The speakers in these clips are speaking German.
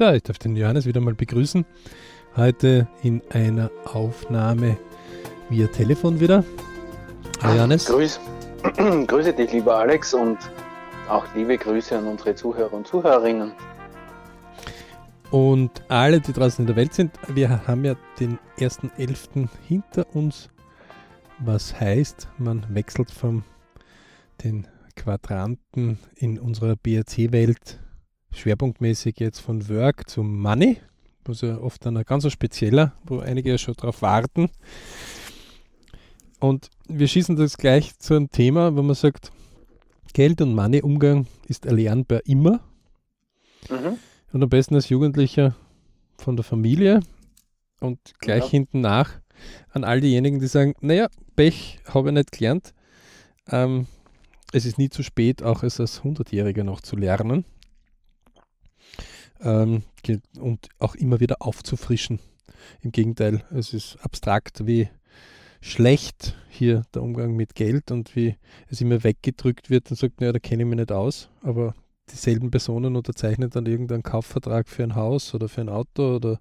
Ja, ich darf den Johannes wieder mal begrüßen. Heute in einer Aufnahme via Telefon wieder. Hallo Johannes. Grüß, grüße dich, lieber Alex, und auch liebe Grüße an unsere Zuhörer und Zuhörerinnen. Und alle, die draußen in der Welt sind, wir haben ja den 1.11. hinter uns, was heißt, man wechselt von den Quadranten in unserer BRC-Welt schwerpunktmäßig jetzt von Work zum Money, was ja oft ein ganz spezieller, wo einige ja schon drauf warten. Und wir schießen das gleich zu einem Thema, wo man sagt, Geld- und Money-Umgang ist erlernbar immer. Mhm. Und am besten als Jugendlicher von der Familie und gleich ja. hinten nach an all diejenigen, die sagen, naja, Pech habe ich nicht gelernt. Ähm, es ist nie zu spät, auch es als 100-Jähriger noch zu lernen ähm, und auch immer wieder aufzufrischen. Im Gegenteil, es ist abstrakt, wie schlecht hier der Umgang mit Geld und wie es immer weggedrückt wird und sagt, naja, da kenne ich mich nicht aus, aber dieselben Personen unterzeichnen dann irgendeinen Kaufvertrag für ein Haus oder für ein Auto oder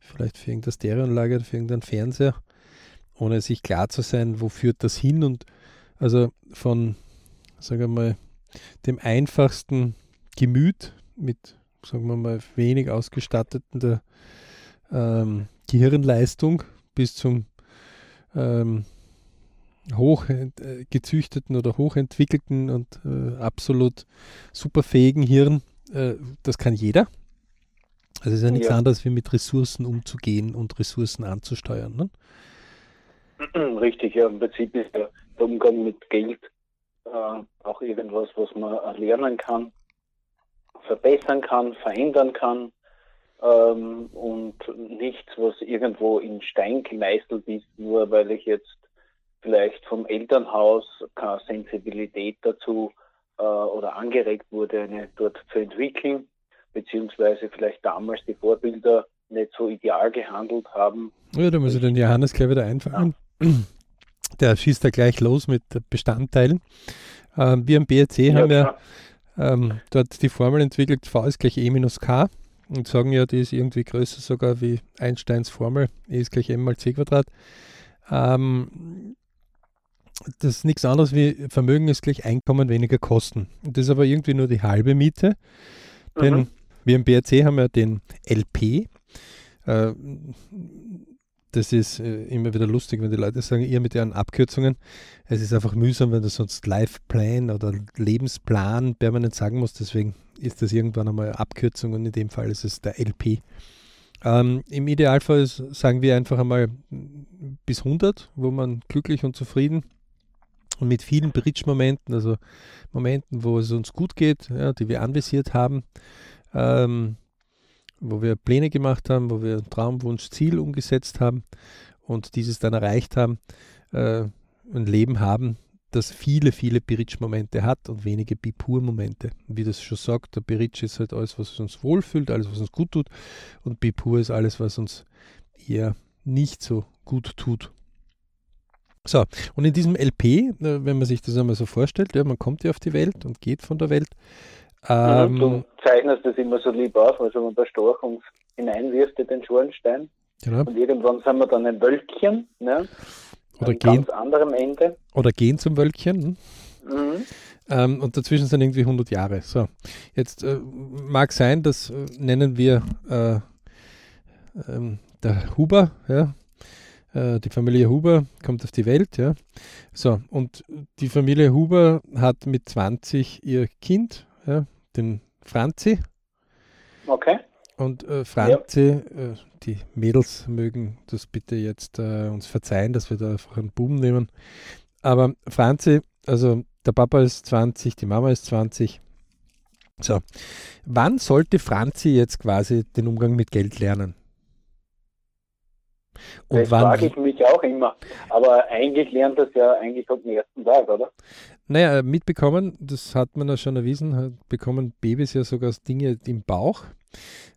vielleicht für irgendeine Stereoanlage oder für irgendeinen Fernseher, ohne sich klar zu sein, wo führt das hin und also von, sagen wir mal, dem einfachsten Gemüt mit sagen wir mal, wenig ausgestatteten ähm, Gehirnleistung bis zum ähm, hochgezüchteten äh, oder hochentwickelten und äh, absolut superfähigen Hirn, äh, das kann jeder. Also es ist ja nichts ja. anderes, wie mit Ressourcen umzugehen und Ressourcen anzusteuern. Ne? Richtig, ja. Im Prinzip ist der Umgang mit Geld äh, auch irgendwas, was man lernen kann verbessern kann, verändern kann ähm, und nichts, was irgendwo in Stein gemeißelt ist, nur weil ich jetzt vielleicht vom Elternhaus keine Sensibilität dazu äh, oder angeregt wurde, eine dort zu entwickeln, beziehungsweise vielleicht damals die Vorbilder nicht so ideal gehandelt haben. Ja, da muss ich den Johannes gleich wieder einfahren. Ja. Der schießt da gleich los mit Bestandteilen. Ähm, wir am BRC ja, haben ja ähm, dort die Formel entwickelt, V ist gleich E minus K und sagen ja, die ist irgendwie größer sogar wie Einsteins Formel, E ist gleich M mal C Quadrat. Ähm, das ist nichts anderes wie Vermögen ist gleich Einkommen weniger Kosten. Das ist aber irgendwie nur die halbe Miete, denn mhm. wir im BRC haben ja den LP. Äh, das ist äh, immer wieder lustig, wenn die Leute sagen, ihr mit ihren Abkürzungen. Es ist einfach mühsam, wenn du sonst Life-Plan oder Lebensplan permanent sagen musst. Deswegen ist das irgendwann einmal Abkürzung und in dem Fall ist es der LP. Ähm, Im Idealfall sagen wir einfach einmal bis 100, wo man glücklich und zufrieden und mit vielen Bridge-Momenten, also Momenten, wo es uns gut geht, ja, die wir anvisiert haben, ähm, wo wir Pläne gemacht haben, wo wir Traum, Wunsch, Ziel umgesetzt haben und dieses dann erreicht haben, äh, ein Leben haben, das viele, viele Biritsch-Momente hat und wenige Bipur-Momente. Wie das schon sagt, der Biritsch ist halt alles, was uns wohlfühlt, alles, was uns gut tut und Bipur ist alles, was uns eher nicht so gut tut. So, und in diesem LP, äh, wenn man sich das einmal so vorstellt, ja, man kommt ja auf die Welt und geht von der Welt, ähm, du zeichnest das immer so lieb auf, also wenn der Storch uns hineinwirft in den Schornstein. Genau. Und irgendwann sind wir dann ein Wölkchen, ne? Oder gehen, ganz anderem Ende. Oder gehen zum Wölkchen. Hm? Mhm. Ähm, und dazwischen sind irgendwie 100 Jahre. So, jetzt äh, mag sein, das äh, nennen wir äh, ähm, der Huber, ja, äh, die Familie Huber kommt auf die Welt, ja. So, und die Familie Huber hat mit 20 ihr Kind, ja, den Franzi. Okay. Und äh, Franzi, ja. äh, die Mädels mögen das bitte jetzt äh, uns verzeihen, dass wir da einfach einen Buben nehmen. Aber Franzi, also der Papa ist 20, die Mama ist 20. So, wann sollte Franzi jetzt quasi den Umgang mit Geld lernen? Und das frage ich mich auch immer. Aber eigentlich lernt das ja eigentlich am ersten Tag, oder? Naja, mitbekommen, das hat man ja schon erwiesen, bekommen Babys ja sogar Dinge im Bauch.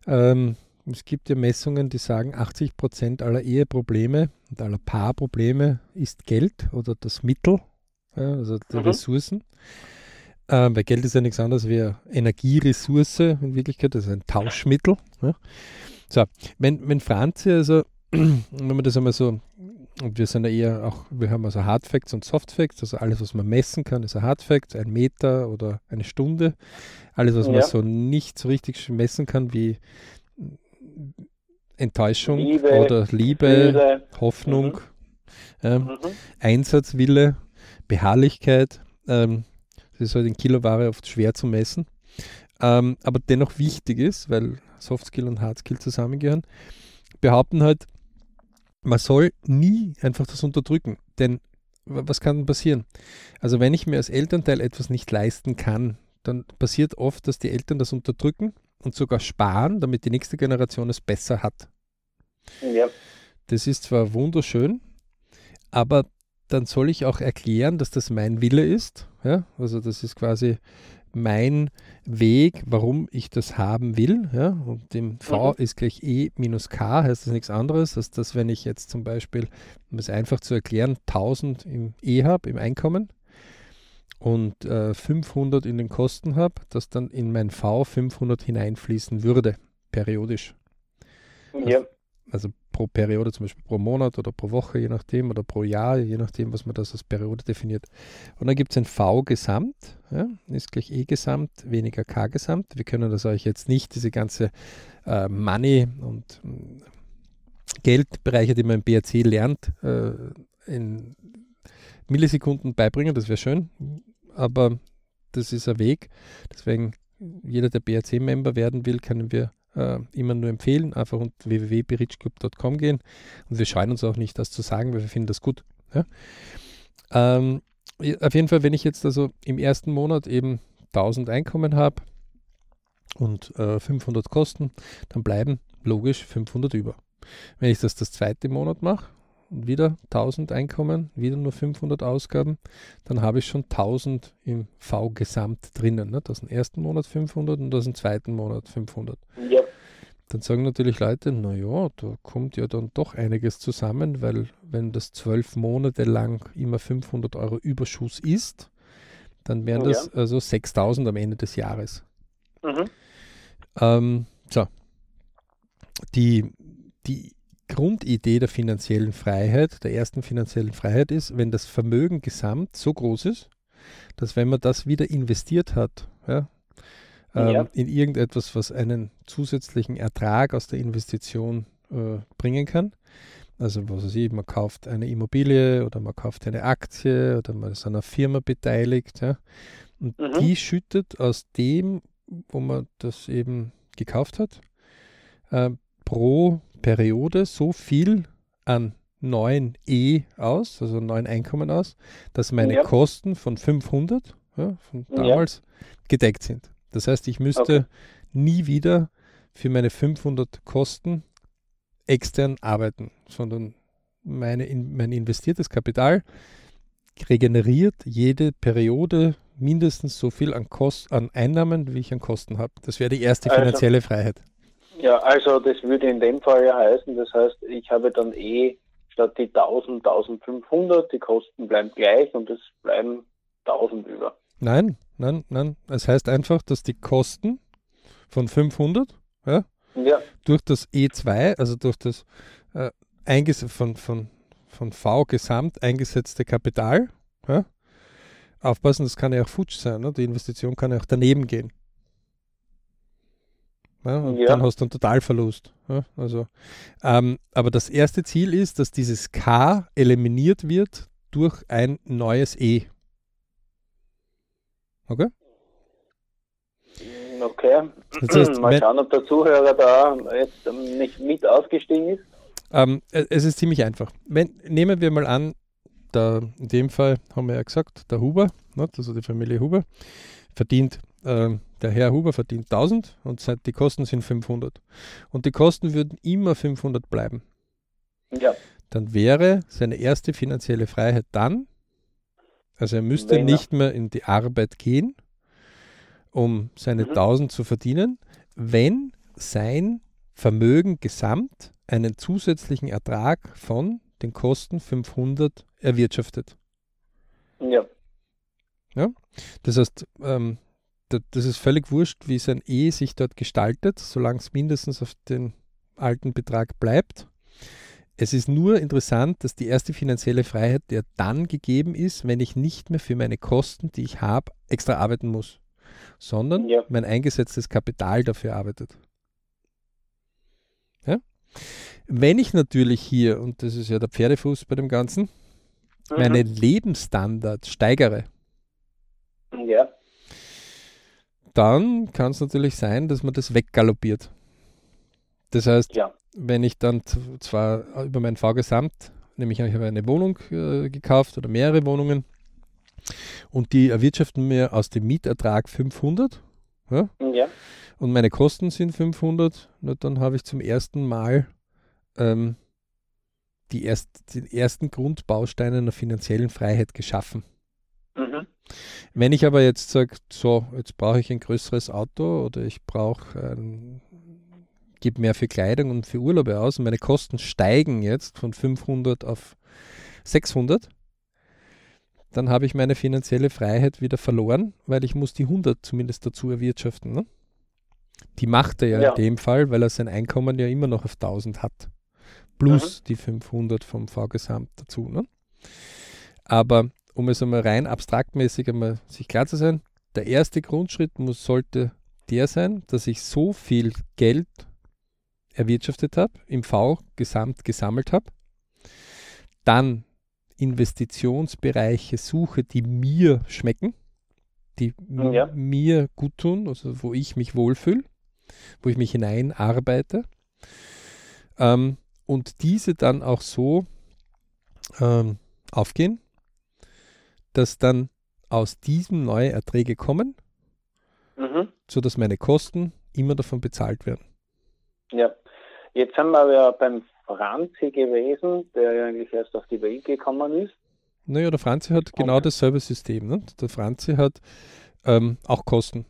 Ähm, es gibt ja Messungen, die sagen, 80 Prozent aller Eheprobleme und aller Paarprobleme ist Geld oder das Mittel, ja, also die mhm. Ressourcen. äh, weil Geld ist ja nichts anderes wie Energieressource in Wirklichkeit, das ist ein Tauschmittel. Ja. So, wenn, wenn Franzi, also, wenn man das einmal so, und wir sind ja eher auch, wir haben also Hard Facts und Soft Facts, also alles, was man messen kann, ist ein Hard Fact, ein Meter oder eine Stunde. Alles, was ja. man so nicht so richtig messen kann, wie Enttäuschung Liebe, oder Liebe, Liebe. Hoffnung, mhm. Ähm, mhm. Einsatzwille, Beharrlichkeit. Ähm, das ist halt in Kiloware oft schwer zu messen. Ähm, aber dennoch wichtig ist, weil Soft Skill und Hard Skill zusammengehören, behaupten halt, man soll nie einfach das unterdrücken. Denn was kann passieren? Also wenn ich mir als Elternteil etwas nicht leisten kann, dann passiert oft, dass die Eltern das unterdrücken und sogar sparen, damit die nächste Generation es besser hat. Ja. Das ist zwar wunderschön, aber dann soll ich auch erklären, dass das mein Wille ist. Ja? Also das ist quasi mein Weg, warum ich das haben will. Ja? Und dem V mhm. ist gleich E minus K, heißt das nichts anderes, als dass wenn ich jetzt zum Beispiel, um es einfach zu erklären, 1000 im E habe, im Einkommen und äh, 500 in den Kosten habe, dass dann in mein V 500 hineinfließen würde, periodisch. Ja. Also, also pro Periode, zum Beispiel pro Monat oder pro Woche, je nachdem, oder pro Jahr, je nachdem, was man das als Periode definiert. Und dann gibt es ein V-Gesamt, ja, ist gleich E-Gesamt, weniger K-Gesamt. Wir können das euch jetzt nicht, diese ganze äh, Money- und äh, Geldbereiche, die man im BRC lernt, äh, in Millisekunden beibringen, das wäre schön, aber das ist ein Weg. Deswegen, jeder, der BRC-Member werden will, können wir äh, immer nur empfehlen. Einfach unter www.berichclub.com gehen. Und wir scheuen uns auch nicht, das zu sagen, weil wir finden das gut. Ja? Ähm, auf jeden Fall, wenn ich jetzt also im ersten Monat eben 1000 Einkommen habe und äh, 500 Kosten, dann bleiben logisch 500 über. Wenn ich das das zweite Monat mache, wieder 1000 Einkommen, wieder nur 500 Ausgaben, dann habe ich schon 1000 im V-Gesamt drinnen. Ne? Das ist im ersten Monat 500 und das im zweiten Monat 500. Ja. Dann sagen natürlich Leute, naja, da kommt ja dann doch einiges zusammen, weil wenn das zwölf Monate lang immer 500 Euro Überschuss ist, dann wären das ja. also 6000 am Ende des Jahres. Mhm. Ähm, so. Die, die Grundidee der finanziellen Freiheit, der ersten finanziellen Freiheit ist, wenn das Vermögen gesamt so groß ist, dass wenn man das wieder investiert hat, ja, ähm, ja. in irgendetwas, was einen zusätzlichen Ertrag aus der Investition äh, bringen kann, also was weiß ich, man kauft eine Immobilie oder man kauft eine Aktie oder man ist an einer Firma beteiligt, ja, und mhm. die schüttet aus dem, wo man das eben gekauft hat, äh, pro Periode so viel an neuen E aus, also neuen Einkommen aus, dass meine ja. Kosten von 500 ja, von damals ja. gedeckt sind. Das heißt, ich müsste okay. nie wieder für meine 500 Kosten extern arbeiten, sondern meine, mein investiertes Kapital regeneriert jede Periode mindestens so viel an, Kost, an Einnahmen, wie ich an Kosten habe. Das wäre die erste also finanzielle also, Freiheit. Ja, also das würde in dem Fall ja heißen, das heißt, ich habe dann eh statt die 1000, 1500, die Kosten bleiben gleich und es bleiben 1000 über. Nein, nein, nein. Es heißt einfach, dass die Kosten von 500 ja, ja. durch das E2, also durch das äh, von, von, von V gesamt eingesetzte Kapital, ja, aufpassen, das kann ja auch futsch sein. Ne? Die Investition kann ja auch daneben gehen. Ja, und ja. dann hast du einen Totalverlust. Ja, also, ähm, aber das erste Ziel ist, dass dieses K eliminiert wird durch ein neues E. Okay? Okay. Das heißt, Mal schauen, ob der Zuhörer da jetzt nicht mit ausgestiegen ist. Ähm, es ist ziemlich einfach. Wenn, nehmen wir mal an, der, in dem Fall haben wir ja gesagt, der Huber, ne, also die Familie Huber, verdient ähm, der Herr Huber verdient 1000 und die Kosten sind 500. Und die Kosten würden immer 500 bleiben. Ja. Dann wäre seine erste finanzielle Freiheit dann, also er müsste Wenn nicht mehr in die Arbeit gehen, um seine mhm. 1000 zu verdienen, wenn sein Vermögen gesamt einen zusätzlichen Ertrag von den Kosten 500 erwirtschaftet. Ja. Ja? Das heißt, ähm, das ist völlig wurscht, wie sein E sich dort gestaltet, solange es mindestens auf den alten Betrag bleibt. Es ist nur interessant, dass die erste finanzielle Freiheit ja dann gegeben ist, wenn ich nicht mehr für meine Kosten, die ich habe, extra arbeiten muss, sondern ja. mein eingesetztes Kapital dafür arbeitet. Ja? Wenn ich natürlich hier, und das ist ja der Pferdefuß bei dem Ganzen, mhm. meine Lebensstandards steigere, ja. Dann kann es natürlich sein, dass man das weggaloppiert. Das heißt, ja. wenn ich dann zwar über mein V-Gesamt, nämlich ich habe eine Wohnung äh, gekauft oder mehrere Wohnungen und die erwirtschaften mir aus dem Mietertrag 500 ja, ja. und meine Kosten sind 500, na, dann habe ich zum ersten Mal ähm, die erst, den ersten Grundbaustein einer finanziellen Freiheit geschaffen. Wenn ich aber jetzt sage, so, jetzt brauche ich ein größeres Auto oder ich brauche ein gebe mehr für Kleidung und für Urlaube aus und meine Kosten steigen jetzt von 500 auf 600, dann habe ich meine finanzielle Freiheit wieder verloren, weil ich muss die 100 zumindest dazu erwirtschaften. Ne? Die macht er ja, ja, in dem Fall, weil er sein Einkommen ja immer noch auf 1000 hat. Plus mhm. die 500 vom V-Gesamt dazu. Ne? Aber um es einmal rein abstraktmäßig einmal sich klar zu sein, der erste Grundschritt muss, sollte der sein, dass ich so viel Geld erwirtschaftet habe, im V gesamt gesammelt habe, dann Investitionsbereiche suche, die mir schmecken, die ja. mir gut tun, also wo ich mich wohlfühle, wo ich mich hinein arbeite ähm, und diese dann auch so ähm, aufgehen, dass dann aus diesem neue Erträge kommen, mhm. sodass meine Kosten immer davon bezahlt werden. Ja. Jetzt sind wir ja beim Franzi gewesen, der ja eigentlich erst auf die Welt gekommen ist. Naja, der Franzi hat genau dasselbe System. Ne? Der Franzi hat ähm, auch Kosten.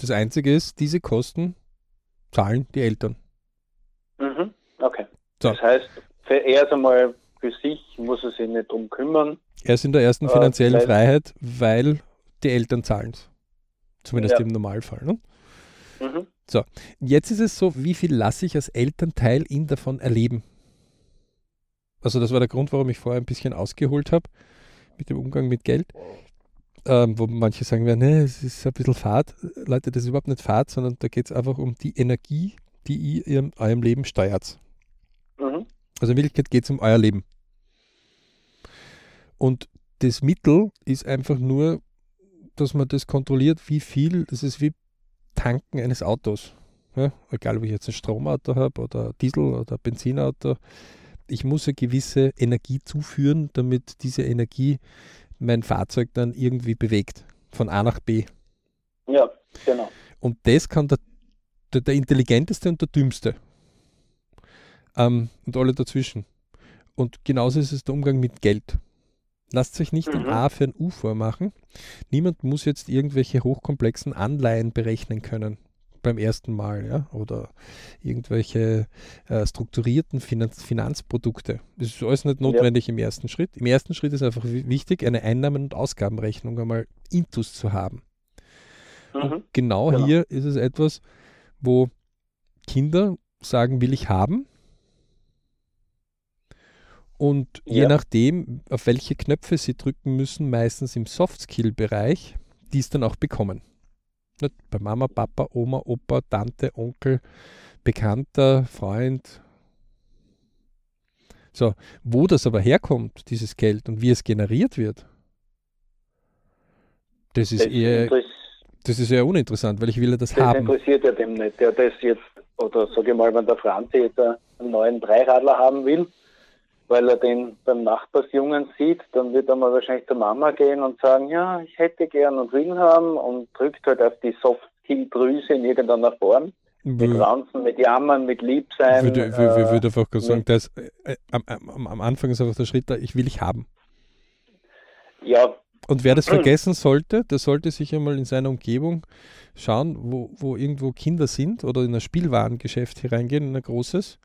Das Einzige ist, diese Kosten zahlen die Eltern. Mhm. Okay. So. Das heißt, für erst einmal für sich muss er sich nicht drum kümmern. Er ist in der ersten äh, finanziellen äh, Freiheit, weil die Eltern zahlen es. Zumindest ja. im Normalfall. Ne? Mhm. So, jetzt ist es so, wie viel lasse ich als Elternteil ihn davon erleben? Also das war der Grund, warum ich vorher ein bisschen ausgeholt habe mit dem Umgang mit Geld. Ähm, wo manche sagen werden, nee, es ist ein bisschen Fahrt. Leute, das ist überhaupt nicht Fahrt, sondern da geht es einfach um die Energie, die ihr in eurem Leben steuert. Mhm. Also in Wirklichkeit geht es um euer Leben. Und das Mittel ist einfach nur, dass man das kontrolliert, wie viel, das ist wie Tanken eines Autos. Ja, egal, ob ich jetzt ein Stromauto habe oder Diesel oder Benzinauto. Ich muss eine gewisse Energie zuführen, damit diese Energie mein Fahrzeug dann irgendwie bewegt. Von A nach B. Ja, genau. Und das kann der, der, der intelligenteste und der dümmste. Ähm, und alle dazwischen. Und genauso ist es der Umgang mit Geld. Lasst euch nicht mhm. ein A für ein U vormachen. Niemand muss jetzt irgendwelche hochkomplexen Anleihen berechnen können beim ersten Mal, ja, oder irgendwelche äh, strukturierten Finanz Finanzprodukte. Das ist alles nicht notwendig ja. im ersten Schritt. Im ersten Schritt ist einfach wichtig, eine Einnahmen- und Ausgabenrechnung einmal intus zu haben. Mhm. Genau, genau hier ist es etwas, wo Kinder sagen, will ich haben, und ja. je nachdem, auf welche Knöpfe sie drücken müssen, meistens im Soft-Skill-Bereich, die es dann auch bekommen. Nicht? Bei Mama, Papa, Oma, Opa, Tante, Onkel, Bekannter, Freund. So, wo das aber herkommt, dieses Geld und wie es generiert wird, das ist das eher das ist eher uninteressant, weil ich will ja das, das haben. Das interessiert ja dem nicht. Der das jetzt, oder sage ich mal, wenn der Franzi jetzt einen neuen Dreiradler haben will, weil er den beim Nachbarsjungen sieht, dann wird er mal wahrscheinlich zur Mama gehen und sagen, ja, ich hätte gern und will haben und drückt halt auf die Soft-Skill-Drüse in irgendeiner Form. Mit Ranzen, mit Jammern, mit Liebsein. Ich würde, äh, würde, würde einfach sagen, dass, äh, am, am, am, Anfang ist einfach der Schritt da, ich will ich haben. Ja. Und wer das vergessen sollte, der sollte sich einmal in seiner Umgebung schauen, wo, wo irgendwo Kinder sind oder in ein Spielwarengeschäft hereingehen, in ein großes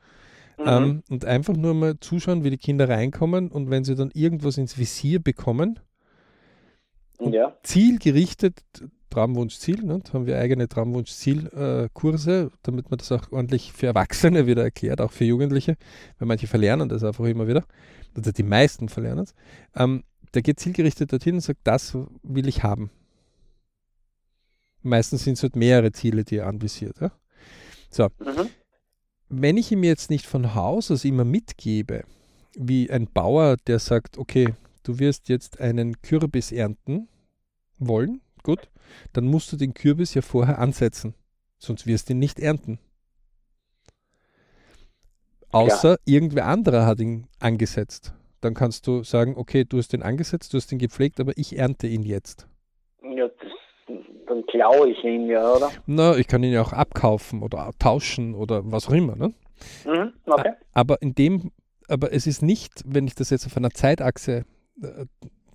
Mhm. Ähm, und einfach nur mal zuschauen, wie die Kinder reinkommen und wenn sie dann irgendwas ins Visier bekommen, Ja. Zielgerichtet, Traumwunschziel, ne? da haben wir eigene Traumwunschzielkurse, äh, damit man das auch ordentlich für Erwachsene wieder erklärt, auch für Jugendliche, weil manche verlernen das einfach immer wieder, also die meisten verlernen es. Ähm, der geht zielgerichtet dorthin und sagt, das will ich haben. Meistens sind es halt mehrere Ziele, die er anvisiert. Ja? So. Mhm. Wenn ich ihm jetzt nicht von Haus aus immer mitgebe, wie ein Bauer, der sagt, okay, du wirst jetzt einen Kürbis ernten wollen, gut, dann musst du den Kürbis ja vorher ansetzen, sonst wirst du ihn nicht ernten. Außer ja. irgendwer anderer hat ihn angesetzt. Dann kannst du sagen, okay, du hast ihn angesetzt, du hast ihn gepflegt, aber ich ernte ihn jetzt. Ja, das, dann klaue ich ihn ja, oder? Na, ich kann ihn ja auch abkaufen oder tauschen oder was auch immer. Ne? Mhm, okay. Aber in dem, aber es ist nicht, wenn ich das jetzt auf einer Zeitachse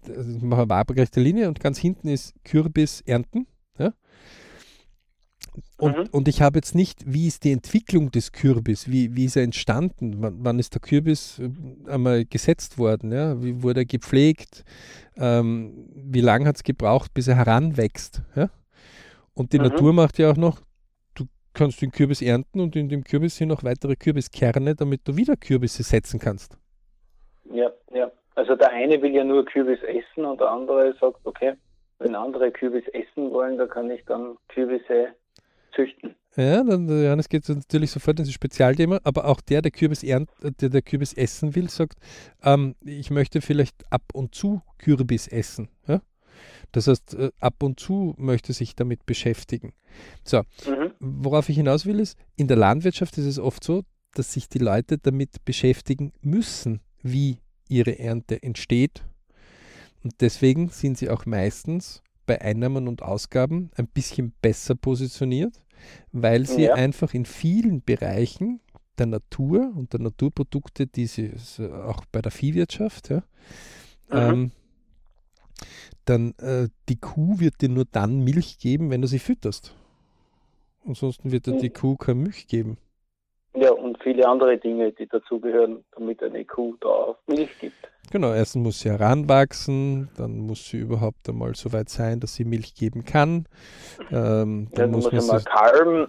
also ich mache eine waagrechte Linie und ganz hinten ist Kürbis ernten. Und, mhm. und ich habe jetzt nicht, wie ist die Entwicklung des Kürbis, wie, wie ist er entstanden, wann, wann ist der Kürbis äh, einmal gesetzt worden, ja? wie wurde er gepflegt, ähm, wie lange hat es gebraucht, bis er heranwächst. Ja? Und die mhm. Natur macht ja auch noch, du kannst den Kürbis ernten und in dem Kürbis sind noch weitere Kürbiskerne, damit du wieder Kürbisse setzen kannst. Ja, ja. Also der eine will ja nur Kürbis essen und der andere sagt, okay, wenn andere Kürbis essen wollen, da kann ich dann Kürbisse züchten. Ja, dann Johannes geht natürlich sofort ins Spezialthema, aber auch der, der Kürbis ernt, der, der Kürbis essen will, sagt, ähm, ich möchte vielleicht ab und zu Kürbis essen. Ja? Das heißt, äh, ab und zu möchte sich damit beschäftigen. So, mhm. worauf ich hinaus will, ist, in der Landwirtschaft ist es oft so, dass sich die Leute damit beschäftigen müssen, wie ihre Ernte entsteht. Und deswegen sind sie auch meistens bei Einnahmen und Ausgaben ein bisschen besser positioniert, weil sie ja. einfach in vielen Bereichen der Natur und der Naturprodukte, die sie auch bei der Viehwirtschaft, ja, ähm, dann äh, die Kuh wird dir nur dann Milch geben, wenn du sie fütterst. Ansonsten wird dir mhm. die Kuh keine Milch geben. Ja, und viele andere Dinge, die dazugehören, damit eine Kuh da auch Milch gibt. Genau, erstens muss sie heranwachsen, dann muss sie überhaupt einmal so weit sein, dass sie Milch geben kann. Ähm, dann, ja, muss, muss sie mal kalben.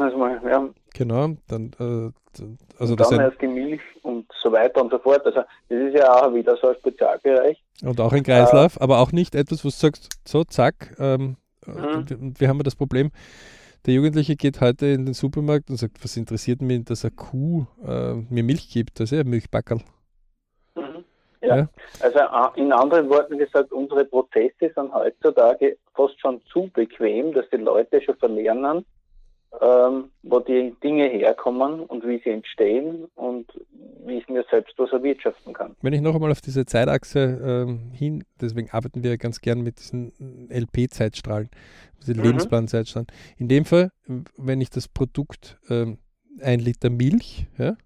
also mal, ja. Genau, dann, äh, also dann erst die Milch und so weiter und so fort. Also das ist ja auch wieder so ein Spezialbereich. Und auch ein Kreislauf, äh, aber auch nicht etwas, wo du sagst, so zack, ähm, mhm. wir, wir haben ja das Problem, der Jugendliche geht heute in den Supermarkt und sagt, was interessiert mich, dass eine Kuh äh, mir Milch gibt? Das ist ja ein Milchbackerl. Mhm. Ja. ja. also äh, in anderen Worten gesagt, unsere Prozesse sind heutzutage fast schon zu bequem, dass die Leute schon verlernen, ähm, wo die Dinge herkommen und wie sie entstehen und wie ich mir selbst was erwirtschaften kann. Wenn ich noch einmal auf diese Zeitachse ähm, hin, deswegen arbeiten wir ganz gern mit diesen LP-Zeitstrahlen, diese mhm. Lebensplan-Zeitstrahlen. In dem Fall, wenn ich das Produkt ähm, ein Liter Milch ja,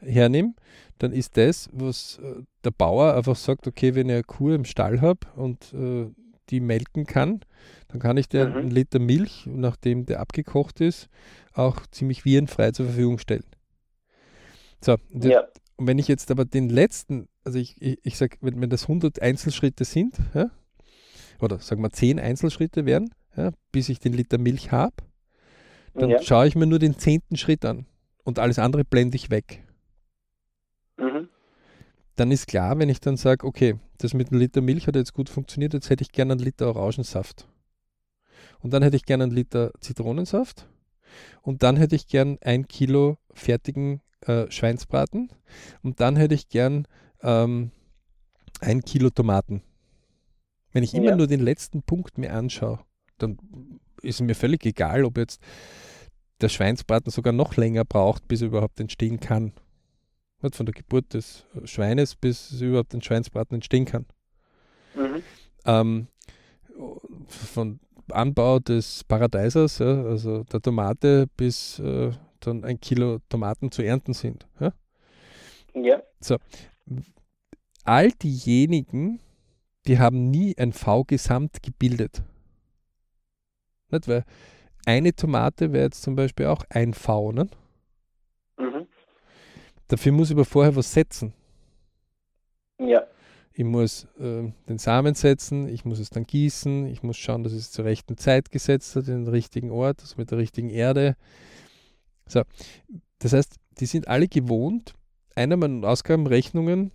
hernehme, dann ist das, was äh, der Bauer einfach sagt, okay, wenn ich eine Kuh im Stall habe und äh, die melken kann, dann kann ich dir mhm. einen Liter Milch, nachdem der abgekocht ist, auch ziemlich virenfrei zur Verfügung stellen. So, und, ja. wenn ich jetzt aber den letzten, also ich, ich, ich sage, wenn, wenn das 100 Einzelschritte sind, ja, oder sagen wir 10 Einzelschritte wären, ja, bis ich den Liter Milch habe, dann ja. schaue ich mir nur den zehnten Schritt an und alles andere blende ich weg. Dann ist klar, wenn ich dann sage, okay, das mit einem Liter Milch hat jetzt gut funktioniert, jetzt hätte ich gerne einen Liter Orangensaft. Und dann hätte ich gerne einen Liter Zitronensaft. Und dann hätte ich gern ein Kilo fertigen äh, Schweinsbraten. Und dann hätte ich gern ähm, ein Kilo Tomaten. Wenn ich immer ja. nur den letzten Punkt mir anschaue, dann ist mir völlig egal, ob jetzt der Schweinsbraten sogar noch länger braucht, bis er überhaupt entstehen kann. Von der Geburt des Schweines bis überhaupt ein Schweinsbraten entstehen kann. Mhm. Ähm, von Anbau des Paradeisers, ja, also der Tomate, bis äh, dann ein Kilo Tomaten zu ernten sind. Ja. ja. So. All diejenigen, die haben nie ein V-Gesamt gebildet. Nicht? Weil eine Tomate wäre jetzt zum Beispiel auch ein V. Nicht? Dafür muss ich aber vorher was setzen. Ja. ich muss äh, den Samen setzen, ich muss es dann gießen, ich muss schauen, dass es zur rechten Zeit gesetzt hat, in den richtigen Ort, also mit der richtigen Erde. So, das heißt, die sind alle gewohnt, Einnahmen- und Ausgabenrechnungen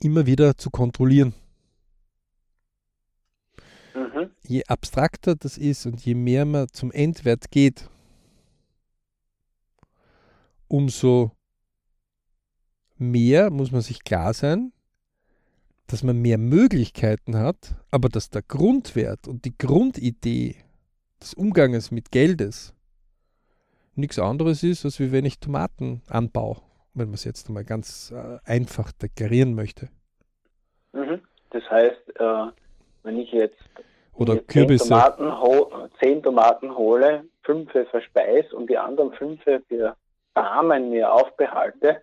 immer wieder zu kontrollieren. Mhm. Je abstrakter das ist und je mehr man zum Endwert geht, umso mehr muss man sich klar sein, dass man mehr Möglichkeiten hat, aber dass der Grundwert und die Grundidee des Umganges mit Geldes nichts anderes ist, als wie wenn ich Tomaten anbaue, wenn man es jetzt mal ganz äh, einfach deklarieren möchte. Mhm. Das heißt, äh, wenn ich jetzt oder Kürbisse. Zehn Tomaten, zehn Tomaten hole, fünf verspeise und die anderen fünf für Samen mir aufbehalte,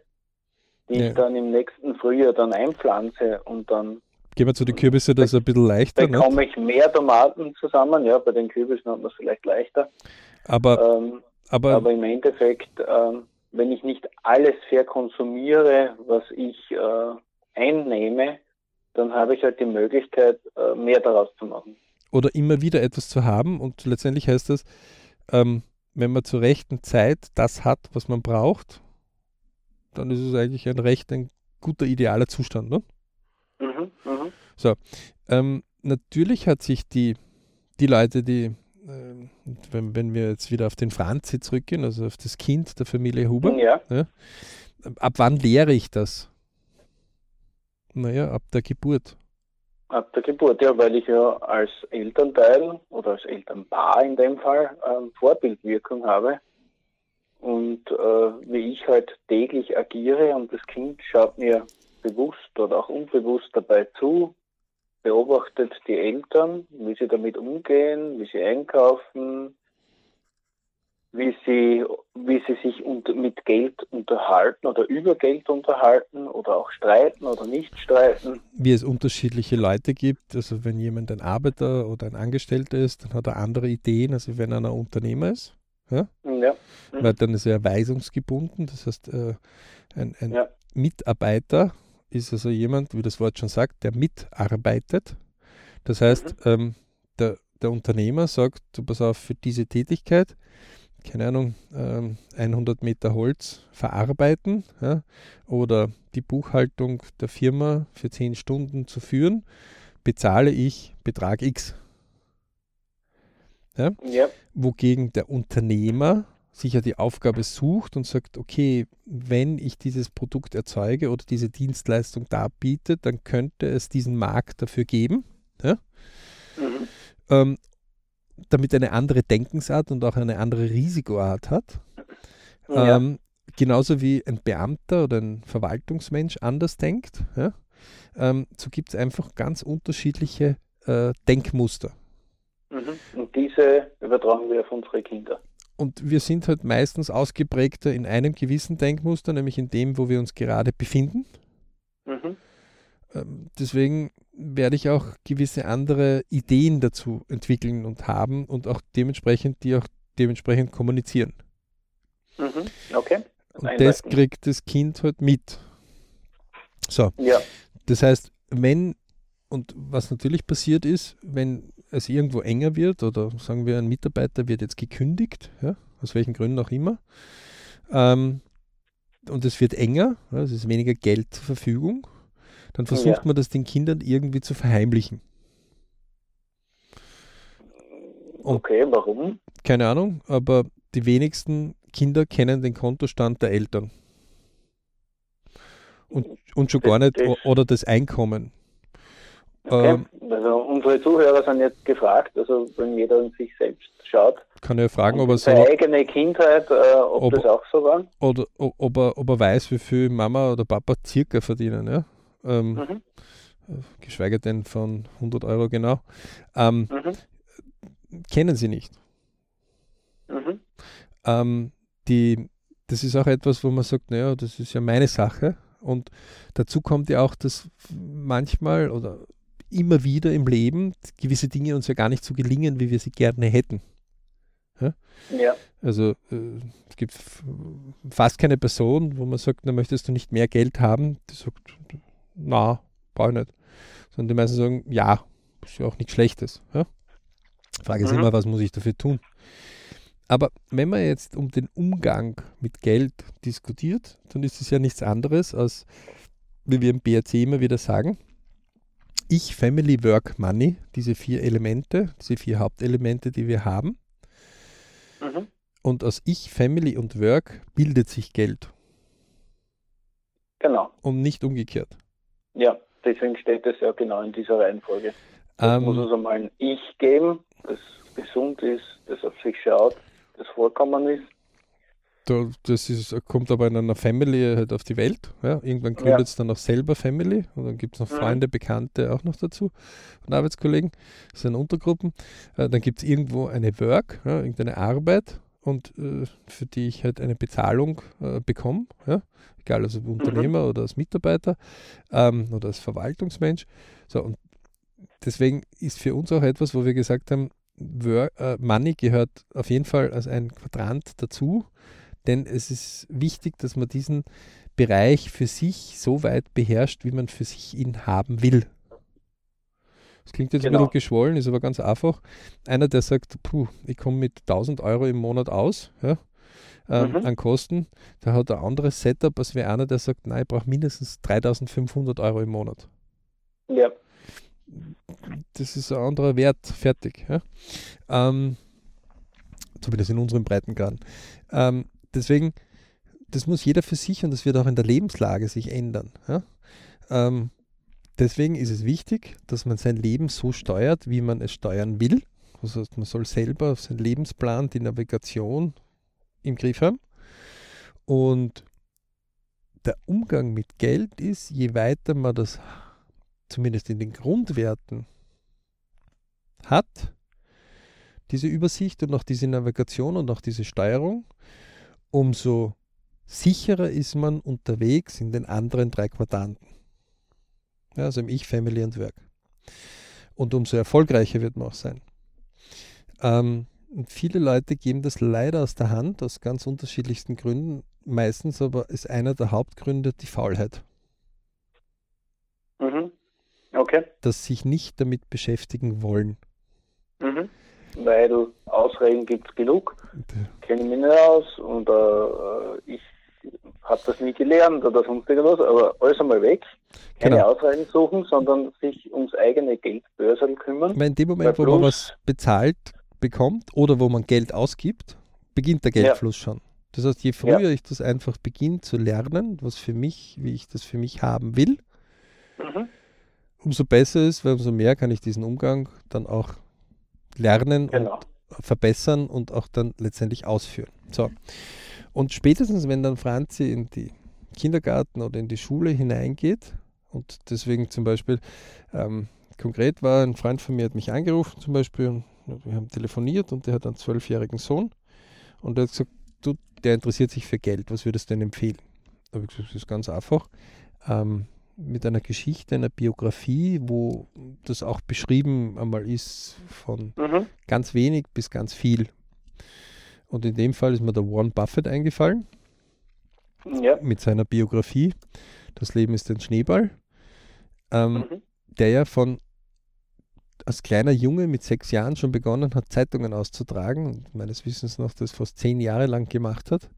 die ja. ich dann im nächsten Frühjahr dann einpflanze und dann Gehen wir zu den Kürbissen, das ist ein bisschen leichter. Bekomme ich mehr Tomaten zusammen, ja, bei den Kürbissen hat man es vielleicht leichter. Aber, ähm, aber, aber im Endeffekt, ähm, wenn ich nicht alles verkonsumiere, was ich äh, einnehme, dann habe ich halt die Möglichkeit, äh, mehr daraus zu machen. Oder immer wieder etwas zu haben und letztendlich heißt das, ähm, wenn man zur rechten Zeit das hat, was man braucht, dann ist es eigentlich ein recht ein guter, idealer Zustand. Ne? Mhm, mh. So, ähm, natürlich hat sich die, die Leute, die, äh, wenn, wenn wir jetzt wieder auf den Franzi zurückgehen, also auf das Kind der Familie Huber, ja. Ja, ab wann lehre ich das? Naja, ab der Geburt. Ab der Geburt, ja, weil ich ja als Elternteil oder als Elternpaar in dem Fall ähm, Vorbildwirkung habe und äh, wie ich halt täglich agiere und das Kind schaut mir bewusst oder auch unbewusst dabei zu, beobachtet die Eltern, wie sie damit umgehen, wie sie einkaufen, wie sie, wie sie sich mit Geld unterhalten oder über Geld unterhalten oder auch streiten oder nicht streiten. Wie es unterschiedliche Leute gibt. Also wenn jemand ein Arbeiter oder ein Angestellter ist, dann hat er andere Ideen, als wenn er ein Unternehmer ist. Ja? ja. Mhm. Weil dann ist er weisungsgebunden. Das heißt, äh, ein, ein ja. Mitarbeiter ist also jemand, wie das Wort schon sagt, der mitarbeitet. Das heißt, mhm. ähm, der, der Unternehmer sagt, du pass auf, für diese Tätigkeit, keine Ahnung, ähm, 100 Meter Holz verarbeiten ja, oder die Buchhaltung der Firma für 10 Stunden zu führen, bezahle ich Betrag X. Ja? ja. Wogegen der Unternehmer sich ja die Aufgabe sucht und sagt, okay, wenn ich dieses Produkt erzeuge oder diese Dienstleistung darbiete, dann könnte es diesen Markt dafür geben. Ja? Mhm. Ähm, damit eine andere Denkensart und auch eine andere Risikoart hat. Ja. Ähm, genauso wie ein Beamter oder ein Verwaltungsmensch anders denkt. Ja? Ähm, so gibt es einfach ganz unterschiedliche äh, Denkmuster. Mhm. Und diese übertragen wir auf unsere Kinder. Und wir sind halt meistens ausgeprägter in einem gewissen Denkmuster, nämlich in dem, wo wir uns gerade befinden. Mhm. Ähm, deswegen werde ich auch gewisse andere Ideen dazu entwickeln und haben und auch dementsprechend, die auch dementsprechend kommunizieren. Mhm. Okay. Und das kriegt das Kind halt mit. So. Ja. Das heißt, wenn und was natürlich passiert ist, wenn es irgendwo enger wird oder sagen wir, ein Mitarbeiter wird jetzt gekündigt, ja, aus welchen Gründen auch immer, ähm, und es wird enger, ja, es ist weniger Geld zur Verfügung, dann versucht ja. man das den Kindern irgendwie zu verheimlichen. Und okay, warum? Keine Ahnung, aber die wenigsten Kinder kennen den Kontostand der Eltern. Und, und schon gar nicht, oder das Einkommen. Okay. Ähm, also unsere Zuhörer sind jetzt gefragt, also wenn jeder in sich selbst schaut. Kann er fragen, ob er so. Seine eigene Kindheit, äh, ob, ob, das auch so war. Oder ob er, ob er weiß, wie viel Mama oder Papa circa verdienen, ja. Ähm, mhm. Geschweige denn von 100 Euro genau. Ähm, mhm. Kennen sie nicht. Mhm. Ähm, die, das ist auch etwas, wo man sagt, naja, das ist ja meine Sache. Und dazu kommt ja auch, dass manchmal oder immer wieder im Leben gewisse Dinge uns ja gar nicht so gelingen, wie wir sie gerne hätten. Ja? ja. Also äh, es gibt fast keine Person, wo man sagt, na möchtest du nicht mehr Geld haben, die sagt, na, brauche ich nicht. Sondern die meisten sagen, ja, ist ja auch nichts Schlechtes. Ja? Frage ist mhm. immer, was muss ich dafür tun? Aber wenn man jetzt um den Umgang mit Geld diskutiert, dann ist es ja nichts anderes als, wie wir im BRC immer wieder sagen, ich, Family, Work, Money, diese vier Elemente, diese vier Hauptelemente, die wir haben. Mhm. Und aus Ich, Family und Work bildet sich Geld. Genau. Und nicht umgekehrt. Ja, deswegen steht es ja genau in dieser Reihenfolge. Es ähm, muss also mal ein Ich geben, das gesund ist, das auf sich schaut, das vorkommen ist. Das ist, kommt aber in einer Family halt auf die Welt. Ja? Irgendwann gründet es dann auch selber Family und dann gibt es noch mhm. Freunde, Bekannte auch noch dazu und Arbeitskollegen. Das sind Untergruppen. Äh, dann gibt es irgendwo eine Work, ja? irgendeine Arbeit und äh, für die ich halt eine Bezahlung äh, bekomme. Ja? Egal, als Unternehmer mhm. oder als Mitarbeiter ähm, oder als Verwaltungsmensch. So, und deswegen ist für uns auch etwas, wo wir gesagt haben, äh, Money gehört auf jeden Fall als ein Quadrant dazu, denn es ist wichtig, dass man diesen Bereich für sich so weit beherrscht, wie man für sich ihn haben will. Das klingt jetzt genau. ein bisschen geschwollen, ist aber ganz einfach. Einer, der sagt, puh, ich komme mit 1000 Euro im Monat aus, ja, ähm, mhm. an Kosten, der hat ein anderes Setup als wie einer, der sagt, nein, ich brauche mindestens 3500 Euro im Monat. Ja das ist ein anderer Wert, fertig. Ja? Ähm, zumindest in unseren Breitengraden. Ähm, deswegen, das muss jeder für sich und das wird auch in der Lebenslage sich ändern. Ja? Ähm, deswegen ist es wichtig, dass man sein Leben so steuert, wie man es steuern will. Das heißt, man soll selber auf seinen Lebensplan, die Navigation im Griff haben. Und der Umgang mit Geld ist, je weiter man das zumindest in den Grundwerten hat, diese Übersicht und auch diese Navigation und auch diese Steuerung, umso sicherer ist man unterwegs in den anderen drei Quadranten. Ja, also im Ich, Family und Work. Und umso erfolgreicher wird man auch sein. Ähm, viele Leute geben das leider aus der Hand, aus ganz unterschiedlichsten Gründen. Meistens aber ist einer der Hauptgründe die Faulheit. Mhm. Okay. Dass sich nicht damit beschäftigen wollen. Mhm. Weil Ausreden gibt es genug. Kenne mich nicht aus und äh, ich habe das nie gelernt oder sonst irgendwas, aber alles einmal weg. Keine genau. Ausreden suchen, sondern sich ums eigene Geldbörsel kümmern. Weil in dem Moment, wo man was bezahlt bekommt oder wo man Geld ausgibt, beginnt der Geldfluss ja. schon. Das heißt, je früher ja. ich das einfach beginne zu lernen, was für mich, wie ich das für mich haben will, mhm umso besser ist, weil umso mehr kann ich diesen Umgang dann auch lernen genau. und verbessern und auch dann letztendlich ausführen. So. Und spätestens, wenn dann Franzi in die Kindergarten oder in die Schule hineingeht, und deswegen zum Beispiel, ähm, konkret war ein Freund von mir, hat mich angerufen zum Beispiel, und wir haben telefoniert und der hat einen zwölfjährigen Sohn und der hat gesagt, du, der interessiert sich für Geld, was würdest du denn empfehlen? Da habe ich gesagt, das ist ganz einfach. Ähm, mit einer Geschichte, einer Biografie, wo das auch beschrieben einmal ist von mhm. ganz wenig bis ganz viel. Und in dem Fall ist mir der Warren Buffett eingefallen. Ja. Mit seiner Biografie. Das Leben ist ein Schneeball. Ähm, mhm. Der ja von als kleiner Junge mit sechs Jahren schon begonnen hat, Zeitungen auszutragen und meines Wissens noch das fast zehn Jahre lang gemacht hat.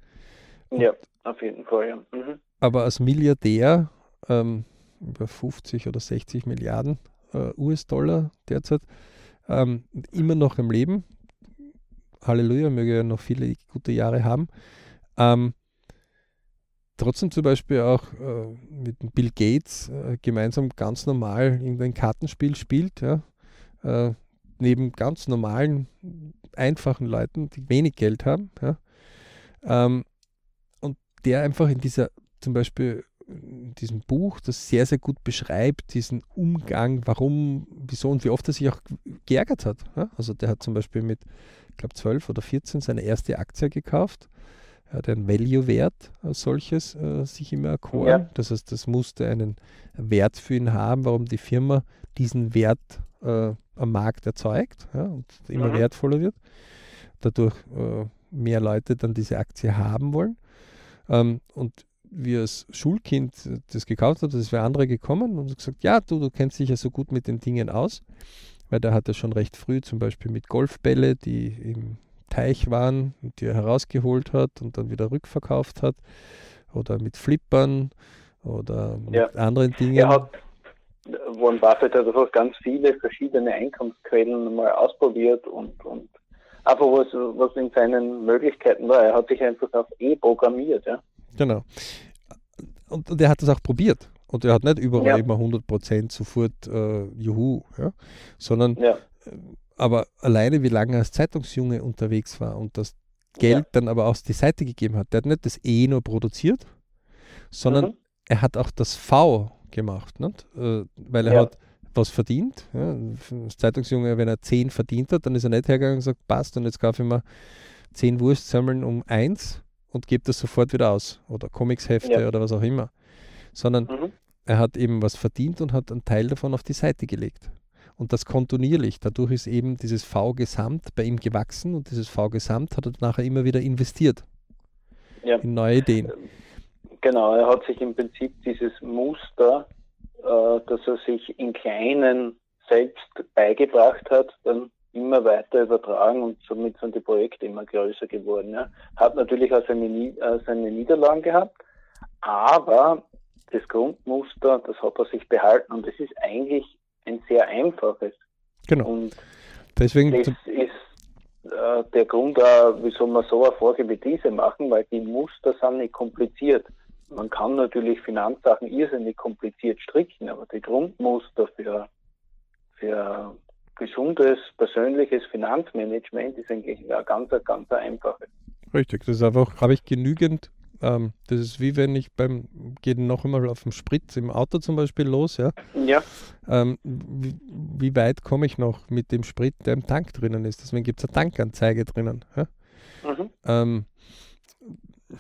Und ja, auf jeden Fall, ja. Mhm. Aber als Milliardär ähm, über 50 oder 60 Milliarden äh, US-Dollar derzeit, ähm, immer noch im Leben. Halleluja, möge er noch viele gute Jahre haben. Ähm, trotzdem zum Beispiel auch äh, mit Bill Gates äh, gemeinsam ganz normal irgendein Kartenspiel spielt, ja, äh, neben ganz normalen, einfachen Leuten, die wenig Geld haben. Ja, ähm, und der einfach in dieser zum Beispiel diesem Buch, das sehr, sehr gut beschreibt, diesen Umgang, warum, wieso und wie oft er sich auch geärgert hat. Also der hat zum Beispiel mit, ich glaube, 12 oder 14 seine erste Aktie gekauft. Er hat einen Value-Wert als solches äh, sich immer erkoren. Ja. Das heißt, das musste einen Wert für ihn haben, warum die Firma diesen Wert äh, am Markt erzeugt ja, und immer mhm. wertvoller wird. Dadurch äh, mehr Leute dann diese Aktie haben wollen. Ähm, und wie als Schulkind das gekauft hat, das wäre andere gekommen und gesagt, ja, du, du kennst dich ja so gut mit den Dingen aus, weil der hat ja schon recht früh zum Beispiel mit Golfbälle, die im Teich waren und die er herausgeholt hat und dann wieder rückverkauft hat oder mit Flippern oder mit ja. anderen Dingen. Er hat, Warren Buffett hat einfach ganz viele verschiedene Einkommensquellen mal ausprobiert und, und einfach was, was in seinen Möglichkeiten war. Er hat sich einfach auf E programmiert. Ja. Genau. Und, und er hat das auch probiert. Und er hat nicht überall ja. immer 100% sofort äh, Juhu, ja? sondern ja. Äh, aber alleine wie lange er als Zeitungsjunge unterwegs war und das Geld ja. dann aber aus die Seite gegeben hat. Der hat nicht das E nur produziert, sondern mhm. er hat auch das V gemacht, nicht? Äh, weil er ja. hat was verdient. Ja. Als Zeitungsjunge, wenn er 10 verdient hat, dann ist er nicht hergegangen und gesagt, passt und jetzt kaufe ich mir 10 Wurstsemmeln um 1 und gebe das sofort wieder aus oder Comicshefte ja. oder was auch immer, sondern mhm. er hat eben was verdient und hat einen Teil davon auf die Seite gelegt. Und das kontinuierlich. Dadurch ist eben dieses V-Gesamt bei ihm gewachsen und dieses V-Gesamt hat er nachher immer wieder investiert ja. in neue Ideen. Genau, er hat sich im Prinzip dieses Muster, äh, das er sich in kleinen selbst beigebracht hat, dann immer weiter übertragen und somit sind die Projekte immer größer geworden. Ja. Hat natürlich auch seine, äh, seine Niederlagen gehabt, aber das Grundmuster, das hat er sich behalten und es ist eigentlich ein sehr einfaches. Genau. Und Deswegen das ist äh, der Grund, äh, wieso man so eine Folge wie diese machen, weil die Muster sind nicht kompliziert. Man kann natürlich Finanzsachen irrsinnig kompliziert stricken, aber die Grundmuster für, für gesundes, persönliches Finanzmanagement ist eigentlich ja ganz, ganz einfach. Richtig, das ist einfach, habe ich genügend ähm, das ist wie wenn ich beim, geht noch einmal auf dem Sprit im Auto zum Beispiel los, ja. Ja. Ähm, wie, wie, weit komme ich noch mit dem Sprit, der im Tank drinnen ist? Deswegen gibt es eine Tankanzeige drinnen. Ja? Mhm. Ähm,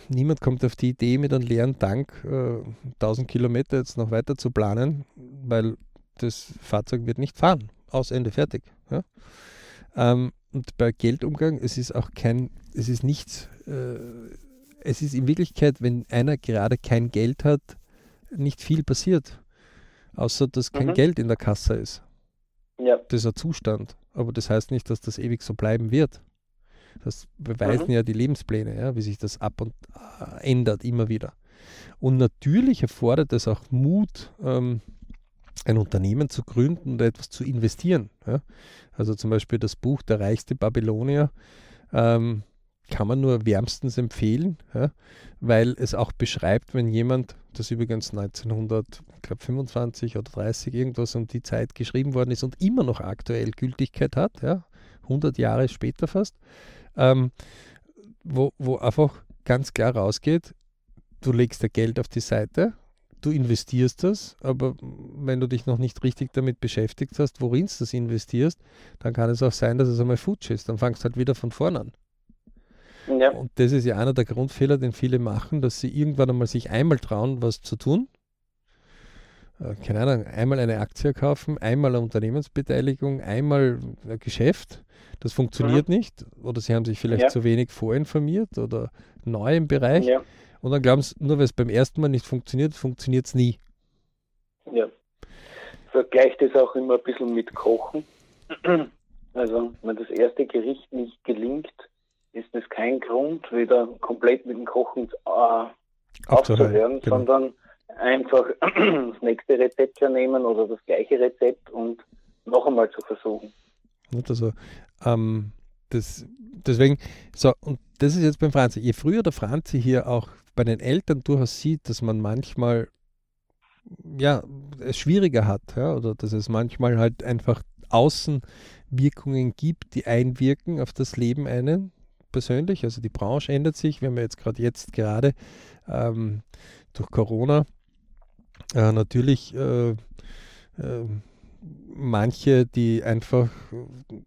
niemand kommt auf die Idee, mit einem leeren Tank äh, 1000 Kilometer jetzt noch weiter zu planen, weil das Fahrzeug wird nicht fahren aus Ende fertig. Ja? Ähm, und bei Geldumgang, es ist auch kein, es ist nichts, äh, es ist in Wirklichkeit, wenn einer gerade kein Geld hat, nicht viel passiert. Außer dass kein mhm. Geld in der Kasse ist. Ja. Das ist ein Zustand. Aber das heißt nicht, dass das ewig so bleiben wird. Das beweisen mhm. ja die Lebenspläne, ja, wie sich das ab und äh, ändert immer wieder. Und natürlich erfordert es auch Mut, ähm, ein Unternehmen zu gründen und etwas zu investieren. Ja? Also zum Beispiel das Buch Der reichste Babylonier ähm, kann man nur wärmstens empfehlen, ja? weil es auch beschreibt, wenn jemand, das übrigens 1925 oder 30 irgendwas um die Zeit geschrieben worden ist und immer noch aktuell Gültigkeit hat, ja? 100 Jahre später fast, ähm, wo, wo einfach ganz klar rausgeht, du legst da Geld auf die Seite du investierst das, aber wenn du dich noch nicht richtig damit beschäftigt hast, worin du das investierst, dann kann es auch sein, dass es einmal futsch ist. Dann fangst du halt wieder von vorne an. Ja. Und das ist ja einer der Grundfehler, den viele machen, dass sie irgendwann einmal sich einmal trauen, was zu tun. Äh, keine Ahnung, einmal eine Aktie kaufen, einmal eine Unternehmensbeteiligung, einmal ein Geschäft. Das funktioniert mhm. nicht. Oder sie haben sich vielleicht ja. zu wenig vorinformiert oder neu im Bereich. Ja. Und dann glauben sie, nur weil es beim ersten Mal nicht funktioniert, funktioniert es nie. Ja. Vergleicht es auch immer ein bisschen mit Kochen. Also, wenn das erste Gericht nicht gelingt, ist das kein Grund, wieder komplett mit dem Kochen äh, aufzuhören, genau. sondern einfach das nächste Rezept nehmen oder das gleiche Rezept und noch einmal zu versuchen. Also, ähm, das, deswegen, so, und das ist jetzt beim Franzi. Je früher der Franzi hier auch bei den Eltern durchaus sieht, dass man manchmal ja, es schwieriger hat, ja, oder dass es manchmal halt einfach Außenwirkungen gibt, die einwirken auf das Leben einen persönlich. Also die Branche ändert sich. Wir haben ja jetzt gerade jetzt gerade ähm, durch Corona äh, natürlich äh, äh, manche, die einfach,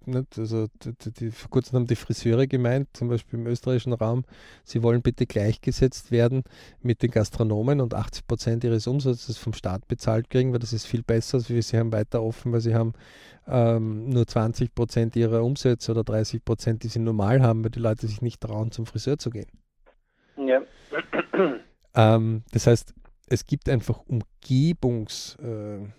nicht, also die, die, vor kurzem haben die Friseure gemeint, zum Beispiel im österreichischen Raum, sie wollen bitte gleichgesetzt werden mit den Gastronomen und 80 Prozent ihres Umsatzes vom Staat bezahlt kriegen, weil das ist viel besser, als wir sie haben weiter offen, weil sie haben ähm, nur 20 Prozent ihrer Umsätze oder 30 Prozent, die sie normal haben, weil die Leute sich nicht trauen, zum Friseur zu gehen. Ja. Ähm, das heißt, es gibt einfach Umgebungsänderungen, äh,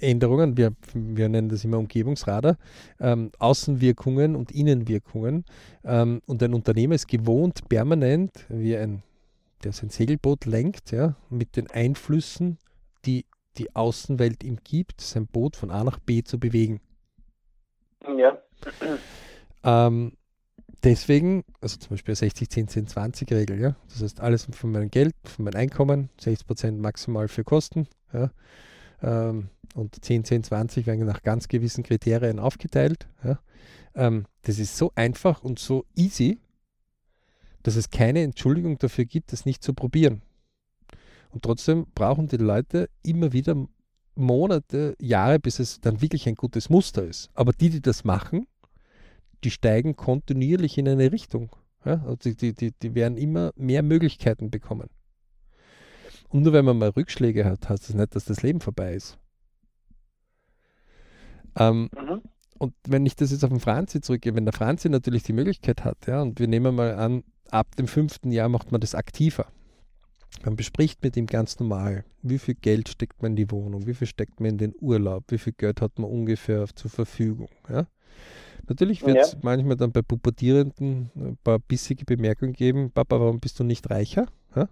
wir, wir nennen das immer Umgebungsradar, ähm, Außenwirkungen und Innenwirkungen. Ähm, und ein Unternehmer ist gewohnt, permanent, wie ein, der sein Segelboot lenkt, ja, mit den Einflüssen, die die Außenwelt ihm gibt, sein Boot von A nach B zu bewegen. Ja. Ähm, deswegen, also zum Beispiel 60, 10, 10, 20 Regel, ja. Das heißt, alles von meinem Geld, von meinem Einkommen, 60% maximal für Kosten, ja. Ähm, und 10, 10, 20 werden nach ganz gewissen Kriterien aufgeteilt. Ja. Ähm, das ist so einfach und so easy, dass es keine Entschuldigung dafür gibt, das nicht zu probieren. Und trotzdem brauchen die Leute immer wieder Monate, Jahre, bis es dann wirklich ein gutes Muster ist. Aber die, die das machen, die steigen kontinuierlich in eine Richtung. Ja? Also die, die, die werden immer mehr Möglichkeiten bekommen. Und nur wenn man mal Rückschläge hat, heißt das nicht, dass das Leben vorbei ist. Ähm, mhm. Und wenn ich das jetzt auf den Franzi zurückgehe, wenn der Franzi natürlich die Möglichkeit hat, ja, und wir nehmen mal an, ab dem fünften Jahr macht man das aktiver. Man bespricht mit ihm ganz normal, wie viel Geld steckt man in die Wohnung, wie viel steckt man in den Urlaub, wie viel Geld hat man ungefähr zur Verfügung. Ja? Natürlich wird es ja. manchmal dann bei Pubertierenden ein paar bissige Bemerkungen geben, Papa, warum bist du nicht reicher? Ja?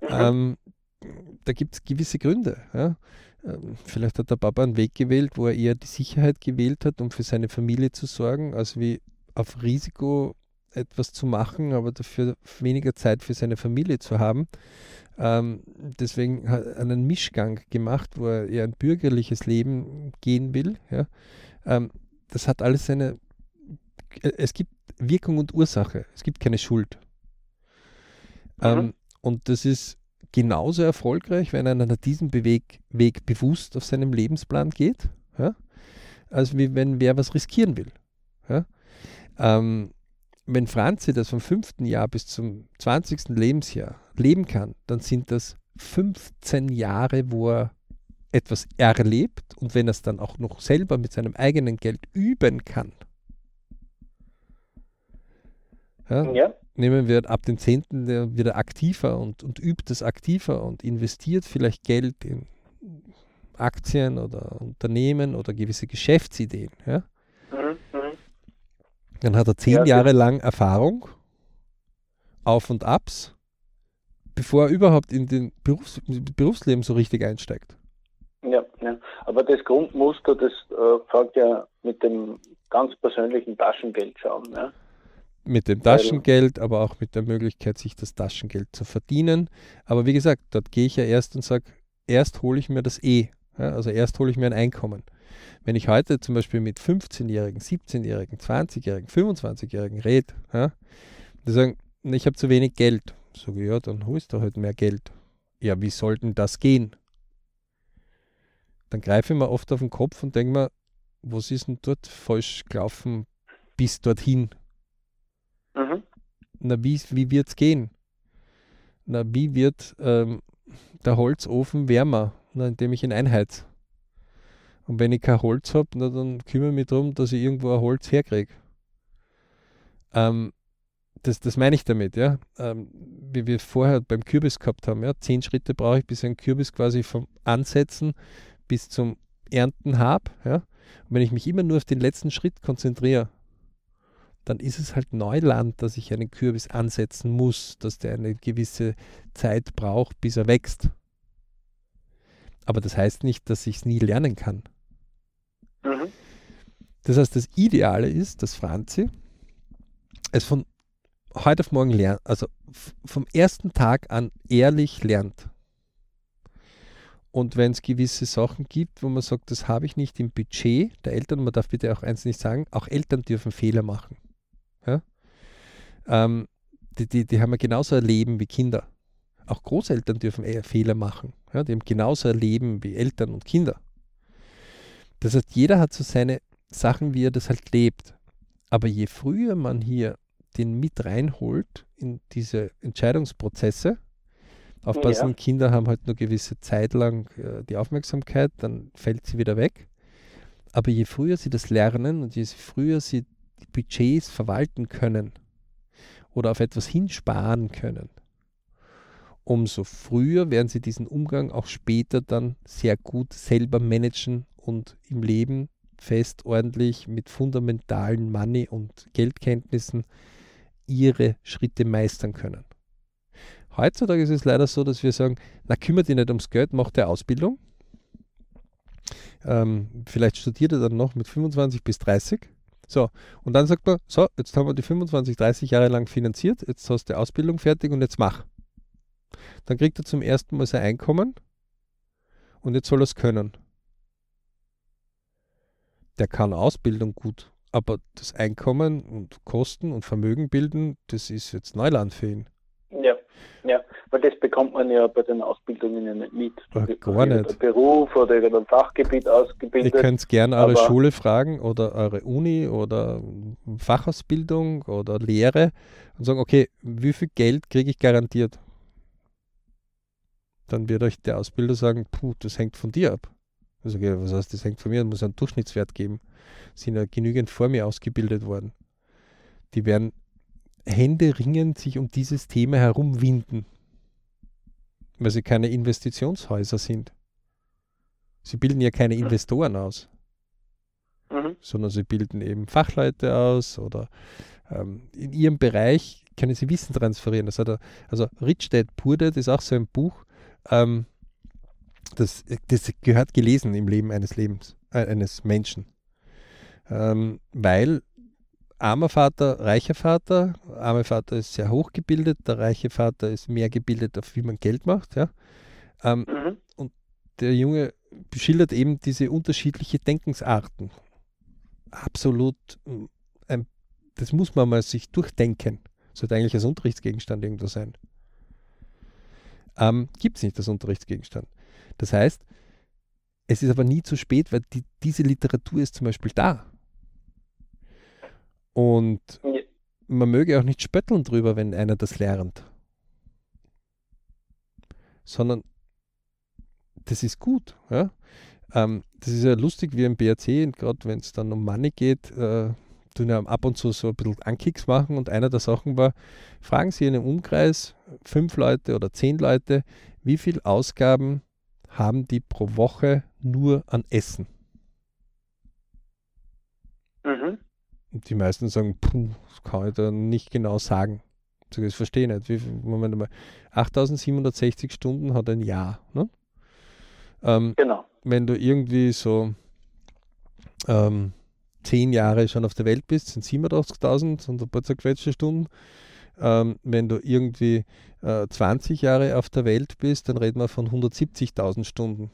Mhm. Ähm, da gibt es gewisse Gründe. Ja? Ähm, vielleicht hat der Papa einen Weg gewählt, wo er eher die Sicherheit gewählt hat, um für seine Familie zu sorgen, als wie auf Risiko etwas zu machen, aber dafür weniger Zeit für seine Familie zu haben. Ähm, deswegen hat er einen Mischgang gemacht, wo er eher ein bürgerliches Leben gehen will. Ja. Ähm, das hat alles seine. Es gibt Wirkung und Ursache. Es gibt keine Schuld. Mhm. Ähm, und das ist genauso erfolgreich, wenn einer diesen Beweg, Weg bewusst auf seinem Lebensplan geht, ja, als wenn wer was riskieren will. Ja. Ähm, wenn Franzi das vom fünften Jahr bis zum 20. Lebensjahr leben kann, dann sind das 15 Jahre, wo er etwas erlebt und wenn er es dann auch noch selber mit seinem eigenen Geld üben kann. Ja, ja. Nehmen wir ab dem 10. wieder aktiver und, und übt es aktiver und investiert vielleicht Geld in Aktien oder Unternehmen oder gewisse Geschäftsideen. Ja? Dann hat er zehn ja, Jahre lang Erfahrung, Auf und Abs, bevor er überhaupt in den Berufs Berufsleben so richtig einsteigt. Ja, ja, aber das Grundmuster, das äh, fängt ja mit dem ganz persönlichen Taschengeld schauen. Ja? Mit dem Taschengeld, aber auch mit der Möglichkeit, sich das Taschengeld zu verdienen. Aber wie gesagt, dort gehe ich ja erst und sage, erst hole ich mir das E. Ja? Also erst hole ich mir ein Einkommen. Wenn ich heute zum Beispiel mit 15-Jährigen, 17-Jährigen, 20-Jährigen, 25-Jährigen rede, ja, die sagen, ich habe zu wenig Geld. Sage ich, ja, dann holst du halt mehr Geld. Ja, wie soll denn das gehen? Dann greife ich mir oft auf den Kopf und denke mir, was ist denn dort falsch gelaufen bis dorthin? Mhm. Na, wie, wie wird es gehen? Na, wie wird ähm, der Holzofen wärmer, na, indem ich ihn einheiz? Und wenn ich kein Holz habe, dann kümmere ich mich darum, dass ich irgendwo ein Holz herkriege. Ähm, das, das meine ich damit, ja. Ähm, wie wir vorher beim Kürbis gehabt haben, ja. Zehn Schritte brauche ich, bis ich einen Kürbis quasi vom Ansetzen bis zum Ernten habe, ja. Und wenn ich mich immer nur auf den letzten Schritt konzentriere, dann ist es halt Neuland, dass ich einen Kürbis ansetzen muss, dass der eine gewisse Zeit braucht, bis er wächst. Aber das heißt nicht, dass ich es nie lernen kann. Mhm. Das heißt, das Ideale ist, dass Franzi es von heute auf morgen lernt, also vom ersten Tag an ehrlich lernt. Und wenn es gewisse Sachen gibt, wo man sagt, das habe ich nicht im Budget der Eltern, man darf bitte auch eins nicht sagen, auch Eltern dürfen Fehler machen. Ja? Ähm, die, die, die haben ja genauso ein Leben wie Kinder. Auch Großeltern dürfen Fehler machen. Ja? Die haben genauso ein Leben wie Eltern und Kinder. Das heißt, jeder hat so seine Sachen, wie er das halt lebt. Aber je früher man hier den mit reinholt in diese Entscheidungsprozesse, aufpassen, ja. Kinder haben halt nur gewisse Zeit lang äh, die Aufmerksamkeit, dann fällt sie wieder weg. Aber je früher sie das lernen und je früher sie Budgets verwalten können oder auf etwas hinsparen können, umso früher werden sie diesen Umgang auch später dann sehr gut selber managen und im Leben fest, ordentlich mit fundamentalen Money- und Geldkenntnissen ihre Schritte meistern können. Heutzutage ist es leider so, dass wir sagen, na kümmert dich nicht ums Geld, mach der Ausbildung. Ähm, vielleicht studiert er dann noch mit 25 bis 30. So, und dann sagt man, so, jetzt haben wir die 25, 30 Jahre lang finanziert, jetzt hast du die Ausbildung fertig und jetzt mach. Dann kriegt er zum ersten Mal sein Einkommen und jetzt soll er es können. Der kann Ausbildung gut, aber das Einkommen und Kosten und Vermögen bilden, das ist jetzt Neuland für ihn. Ja, weil das bekommt man ja bei den Ausbildungen ja nicht mit. Ach, gar nicht. Beruf oder irgendein Fachgebiet ausgebildet. Ihr könnt gerne eure Schule fragen oder eure Uni oder Fachausbildung oder Lehre und sagen, okay, wie viel Geld kriege ich garantiert? Dann wird euch der Ausbilder sagen, puh, das hängt von dir ab. Also, okay, was heißt, das hängt von mir, muss einen Durchschnittswert geben. Sind ja genügend vor mir ausgebildet worden. Die werden händeringend sich um dieses Thema herumwinden, weil sie keine Investitionshäuser sind. Sie bilden ja keine Investoren aus, mhm. sondern sie bilden eben Fachleute aus oder ähm, in ihrem Bereich können sie Wissen transferieren. Das hat er, also Rich Dad Poor Dad ist auch so ein Buch, ähm, das, das gehört gelesen im Leben eines Lebens, äh, eines Menschen. Ähm, weil armer Vater, reicher Vater. Armer Vater ist sehr hochgebildet, der reiche Vater ist mehr gebildet, auf wie man Geld macht. Ja? Ähm, mhm. Und der Junge beschildert eben diese unterschiedlichen Denkensarten. Absolut, ähm, das muss man mal sich durchdenken. Sollte eigentlich als Unterrichtsgegenstand irgendwo sein. Ähm, Gibt es nicht als Unterrichtsgegenstand. Das heißt, es ist aber nie zu spät, weil die, diese Literatur ist zum Beispiel da. Und ja. man möge auch nicht spötteln drüber, wenn einer das lernt. Sondern das ist gut. Ja? Ähm, das ist ja lustig wie im BRC, gerade wenn es dann um Money geht, äh, tun ja ab und zu so ein bisschen Ankicks machen und einer der Sachen war, fragen Sie in einem Umkreis fünf Leute oder zehn Leute, wie viel Ausgaben haben die pro Woche nur an Essen? Mhm. Die meisten sagen, puh, das kann ich da nicht genau sagen. Das verstehe ich nicht. Wie, Moment mal, 8760 Stunden hat ein Jahr. Ne? Ähm, genau. Wenn du irgendwie so ähm, zehn Jahre schon auf der Welt bist, sind 87.000 und ein paar zerquetschte Stunden. Ähm, wenn du irgendwie äh, 20 Jahre auf der Welt bist, dann reden wir von 170.000 Stunden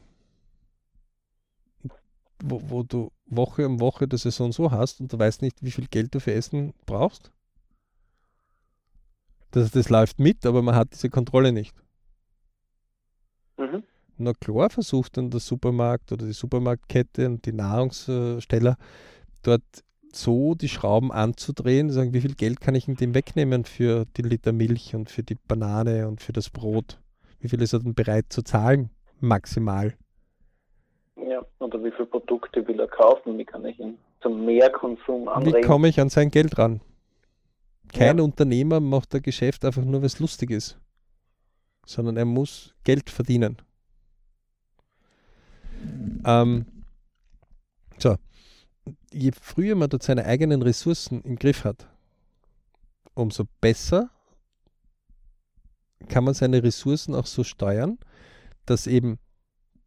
wo, wo du Woche um Woche die Saison so hast und du weißt nicht, wie viel Geld du für Essen brauchst. Das, das läuft mit, aber man hat diese Kontrolle nicht. Mhm. Na klar versucht dann der Supermarkt oder die Supermarktkette und die Nahrungssteller dort so die Schrauben anzudrehen, sagen, wie viel Geld kann ich in dem wegnehmen für die Liter Milch und für die Banane und für das Brot? Wie viel ist er dann bereit zu zahlen? Maximal. Oder wie viele Produkte will er kaufen? Wie kann ich ihn zum Mehrkonsum anregen? Wie komme ich an sein Geld ran? Kein ja. Unternehmer macht ein Geschäft einfach nur, weil es lustig ist, sondern er muss Geld verdienen. Ähm, so, je früher man dort seine eigenen Ressourcen im Griff hat, umso besser kann man seine Ressourcen auch so steuern, dass eben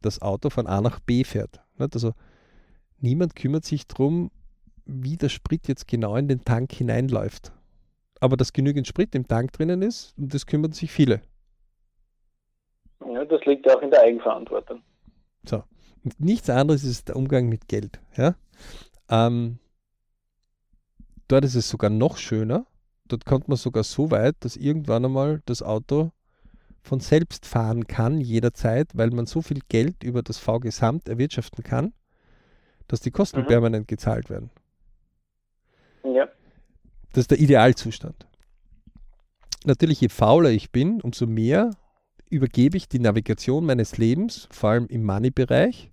das Auto von A nach B fährt. Also niemand kümmert sich darum, wie der Sprit jetzt genau in den Tank hineinläuft. Aber dass genügend Sprit im Tank drinnen ist, und das kümmern sich viele. Ja, das liegt auch in der Eigenverantwortung. So. Und nichts anderes ist der Umgang mit Geld. Ja? Ähm, dort ist es sogar noch schöner. Dort kommt man sogar so weit, dass irgendwann einmal das Auto von selbst fahren kann jederzeit, weil man so viel Geld über das V-Gesamt erwirtschaften kann, dass die Kosten mhm. permanent gezahlt werden. Ja. Das ist der Idealzustand. Natürlich, je fauler ich bin, umso mehr übergebe ich die Navigation meines Lebens, vor allem im Money-Bereich,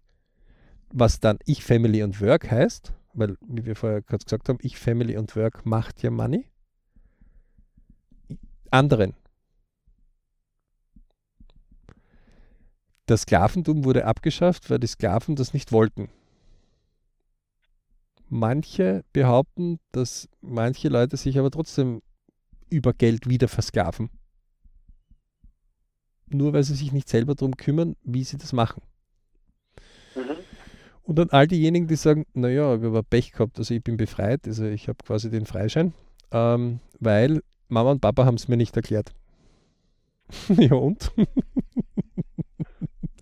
was dann Ich, Family und Work heißt, weil, wie wir vorher kurz gesagt haben, Ich, Family und Work macht ja Money, anderen Das Sklaventum wurde abgeschafft, weil die Sklaven das nicht wollten. Manche behaupten, dass manche Leute sich aber trotzdem über Geld wieder versklaven. Nur weil sie sich nicht selber darum kümmern, wie sie das machen. Mhm. Und dann all diejenigen, die sagen, naja, ich habe Pech gehabt, also ich bin befreit, also ich habe quasi den Freischein, ähm, weil Mama und Papa haben es mir nicht erklärt. ja und?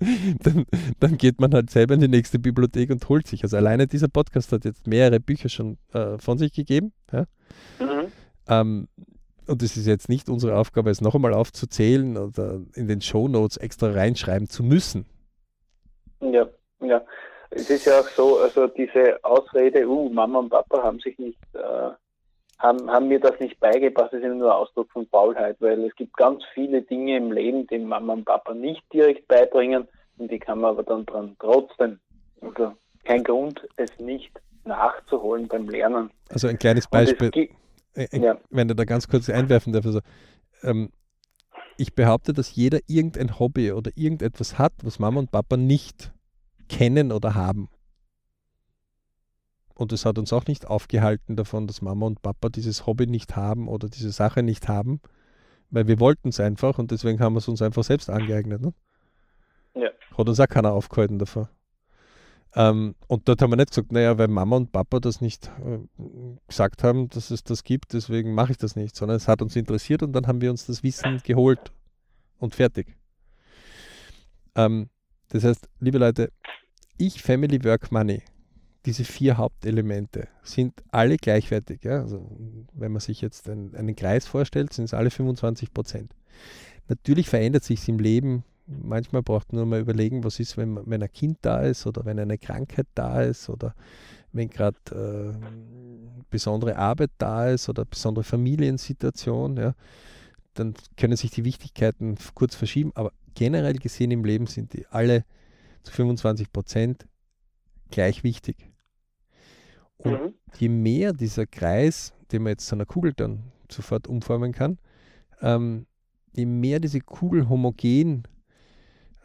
dann, dann, geht man halt selber in die nächste Bibliothek und holt sich. Also alleine dieser Podcast hat jetzt mehrere Bücher schon äh, von sich gegeben. Ja? Mhm. Ähm, und es ist jetzt nicht unsere Aufgabe, es noch einmal aufzuzählen oder in den Show Notes extra reinschreiben zu müssen. Ja, ja. Es ist ja auch so, also diese Ausrede, uh, Mama und Papa haben sich nicht, äh, haben, haben mir das nicht beigebracht, das ist nur Ausdruck von Faulheit, weil es gibt ganz viele Dinge im Leben, die Mama und Papa nicht direkt beibringen und die kann man aber dann dran trotzdem. Also kein Grund, es nicht nachzuholen beim Lernen. Also ein kleines Beispiel. Äh, äh, ja. wenn du da ganz kurz einwerfen darf, also, ähm, ich behaupte, dass jeder irgendein Hobby oder irgendetwas hat, was Mama und Papa nicht kennen oder haben. Und es hat uns auch nicht aufgehalten davon, dass Mama und Papa dieses Hobby nicht haben oder diese Sache nicht haben, weil wir wollten es einfach und deswegen haben wir es uns einfach selbst angeeignet. Ne? Ja. Hat uns auch keiner aufgehalten davon. Ähm, und dort haben wir nicht gesagt, naja, weil Mama und Papa das nicht äh, gesagt haben, dass es das gibt, deswegen mache ich das nicht, sondern es hat uns interessiert und dann haben wir uns das Wissen geholt und fertig. Ähm, das heißt, liebe Leute, ich, Family, Work, Money, diese vier Hauptelemente sind alle gleichwertig. Ja? Also, wenn man sich jetzt einen, einen Kreis vorstellt, sind es alle 25 Prozent. Natürlich verändert sich es im Leben manchmal braucht man nur mal überlegen, was ist, wenn, wenn ein Kind da ist oder wenn eine Krankheit da ist oder wenn gerade äh, besondere Arbeit da ist oder besondere Familiensituation, ja, dann können sich die Wichtigkeiten kurz verschieben, aber generell gesehen im Leben sind die alle zu 25 Prozent gleich wichtig. Und mhm. je mehr dieser Kreis, den man jetzt zu einer Kugel dann sofort umformen kann, ähm, je mehr diese Kugel homogen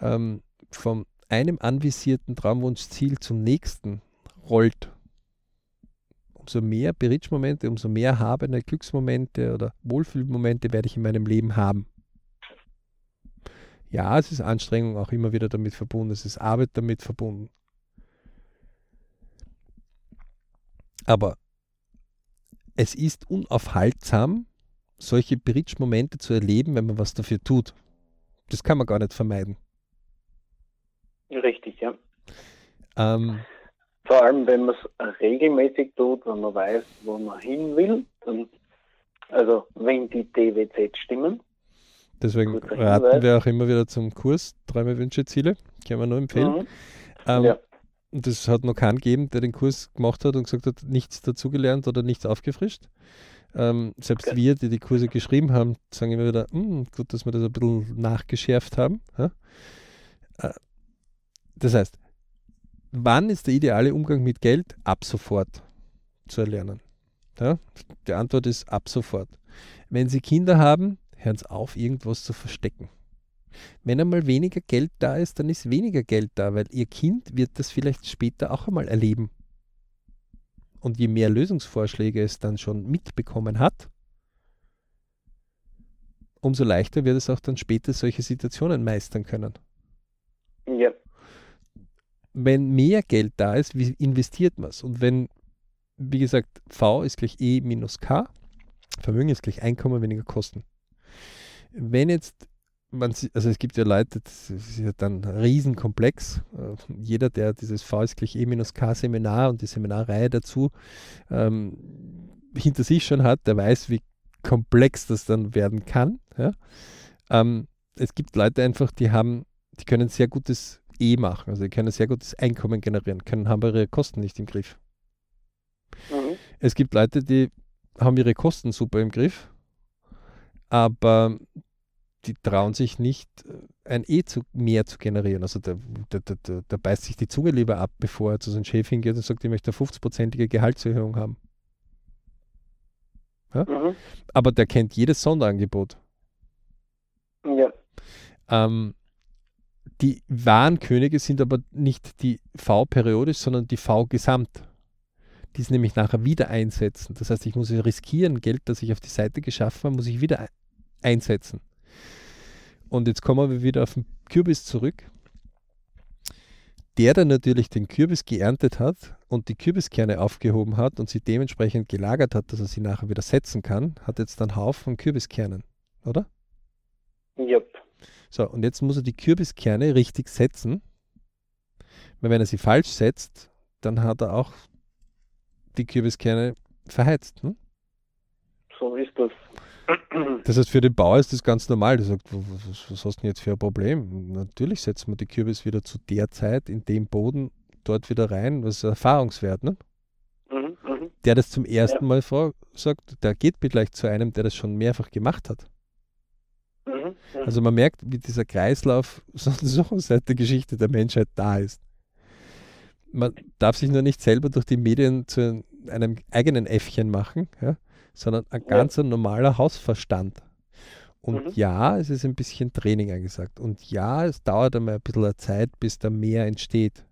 ähm, von einem anvisierten Traumwunschziel zum nächsten rollt, umso mehr Berichtsmomente, umso mehr habende Glücksmomente oder Wohlfühlmomente werde ich in meinem Leben haben. Ja, es ist Anstrengung auch immer wieder damit verbunden, es ist Arbeit damit verbunden. Aber es ist unaufhaltsam, solche Bridge-Momente zu erleben, wenn man was dafür tut. Das kann man gar nicht vermeiden. Richtig, ja. Ähm, Vor allem, wenn man es regelmäßig tut, wenn man weiß, wo man hin will, dann, also wenn die DWZ stimmen. Deswegen raten wir auch immer wieder zum Kurs Träume, Wünsche, Ziele. Können wir nur empfehlen. Mhm. Ähm, ja. Und das hat noch keinen gegeben, der den Kurs gemacht hat und gesagt hat, nichts dazugelernt oder nichts aufgefrischt. Ähm, selbst okay. wir, die die Kurse geschrieben haben, sagen immer wieder, hm, gut, dass wir das ein bisschen nachgeschärft haben. Ja? Äh, das heißt, wann ist der ideale Umgang mit Geld? Ab sofort zu erlernen. Ja? Die Antwort ist ab sofort. Wenn Sie Kinder haben, hören Sie auf, irgendwas zu verstecken. Wenn einmal weniger Geld da ist, dann ist weniger Geld da, weil Ihr Kind wird das vielleicht später auch einmal erleben. Und je mehr Lösungsvorschläge es dann schon mitbekommen hat, umso leichter wird es auch dann später solche Situationen meistern können. Ja wenn mehr Geld da ist, wie investiert man es? Und wenn, wie gesagt, V ist gleich E minus K, Vermögen ist gleich Einkommen weniger Kosten. Wenn jetzt man, also es gibt ja Leute, das ist ja dann riesenkomplex. Äh, jeder, der dieses V ist gleich E minus K Seminar und die Seminarreihe dazu ähm, hinter sich schon hat, der weiß, wie komplex das dann werden kann. Ja? Ähm, es gibt Leute einfach, die haben, die können sehr gutes eh machen. Also sie können sehr gutes Einkommen generieren, können, haben ihre Kosten nicht im Griff. Mhm. Es gibt Leute, die haben ihre Kosten super im Griff, aber die trauen sich nicht, ein E zu, mehr zu generieren. Also da, da, da, da beißt sich die Zunge lieber ab, bevor er zu seinem Chef hingeht und sagt, ich möchte eine 50-prozentige Gehaltserhöhung haben. Ja? Mhm. Aber der kennt jedes Sonderangebot. Ja. Ähm, die wahren Könige sind aber nicht die V periodisch, sondern die V gesamt. Die es nämlich nachher wieder einsetzen. Das heißt, ich muss riskieren, Geld, das ich auf die Seite geschaffen habe, muss ich wieder einsetzen. Und jetzt kommen wir wieder auf den Kürbis zurück. Der dann natürlich den Kürbis geerntet hat und die Kürbiskerne aufgehoben hat und sie dementsprechend gelagert hat, dass er sie nachher wieder setzen kann, hat jetzt einen Haufen Kürbiskernen, oder? Yep. So, und jetzt muss er die Kürbiskerne richtig setzen. Weil wenn er sie falsch setzt, dann hat er auch die Kürbiskerne verheizt. Ne? So ist das. Das heißt, für den Bauer ist das ganz normal. Der sagt, was, was hast du denn jetzt für ein Problem? Natürlich setzen wir die Kürbis wieder zu der Zeit in dem Boden dort wieder rein. Was ist Erfahrungswert, ne? Mhm, mhm. Der das zum ersten ja. Mal sagt, der geht vielleicht zu einem, der das schon mehrfach gemacht hat. Mhm, also man merkt, wie dieser Kreislauf so seit der Geschichte der Menschheit da ist. Man darf sich nur nicht selber durch die Medien zu einem eigenen Äffchen machen, ja, sondern ein ganz ja. normaler Hausverstand. Und mhm. ja, es ist ein bisschen Training angesagt. Und ja, es dauert einmal ein bisschen Zeit, bis da mehr entsteht.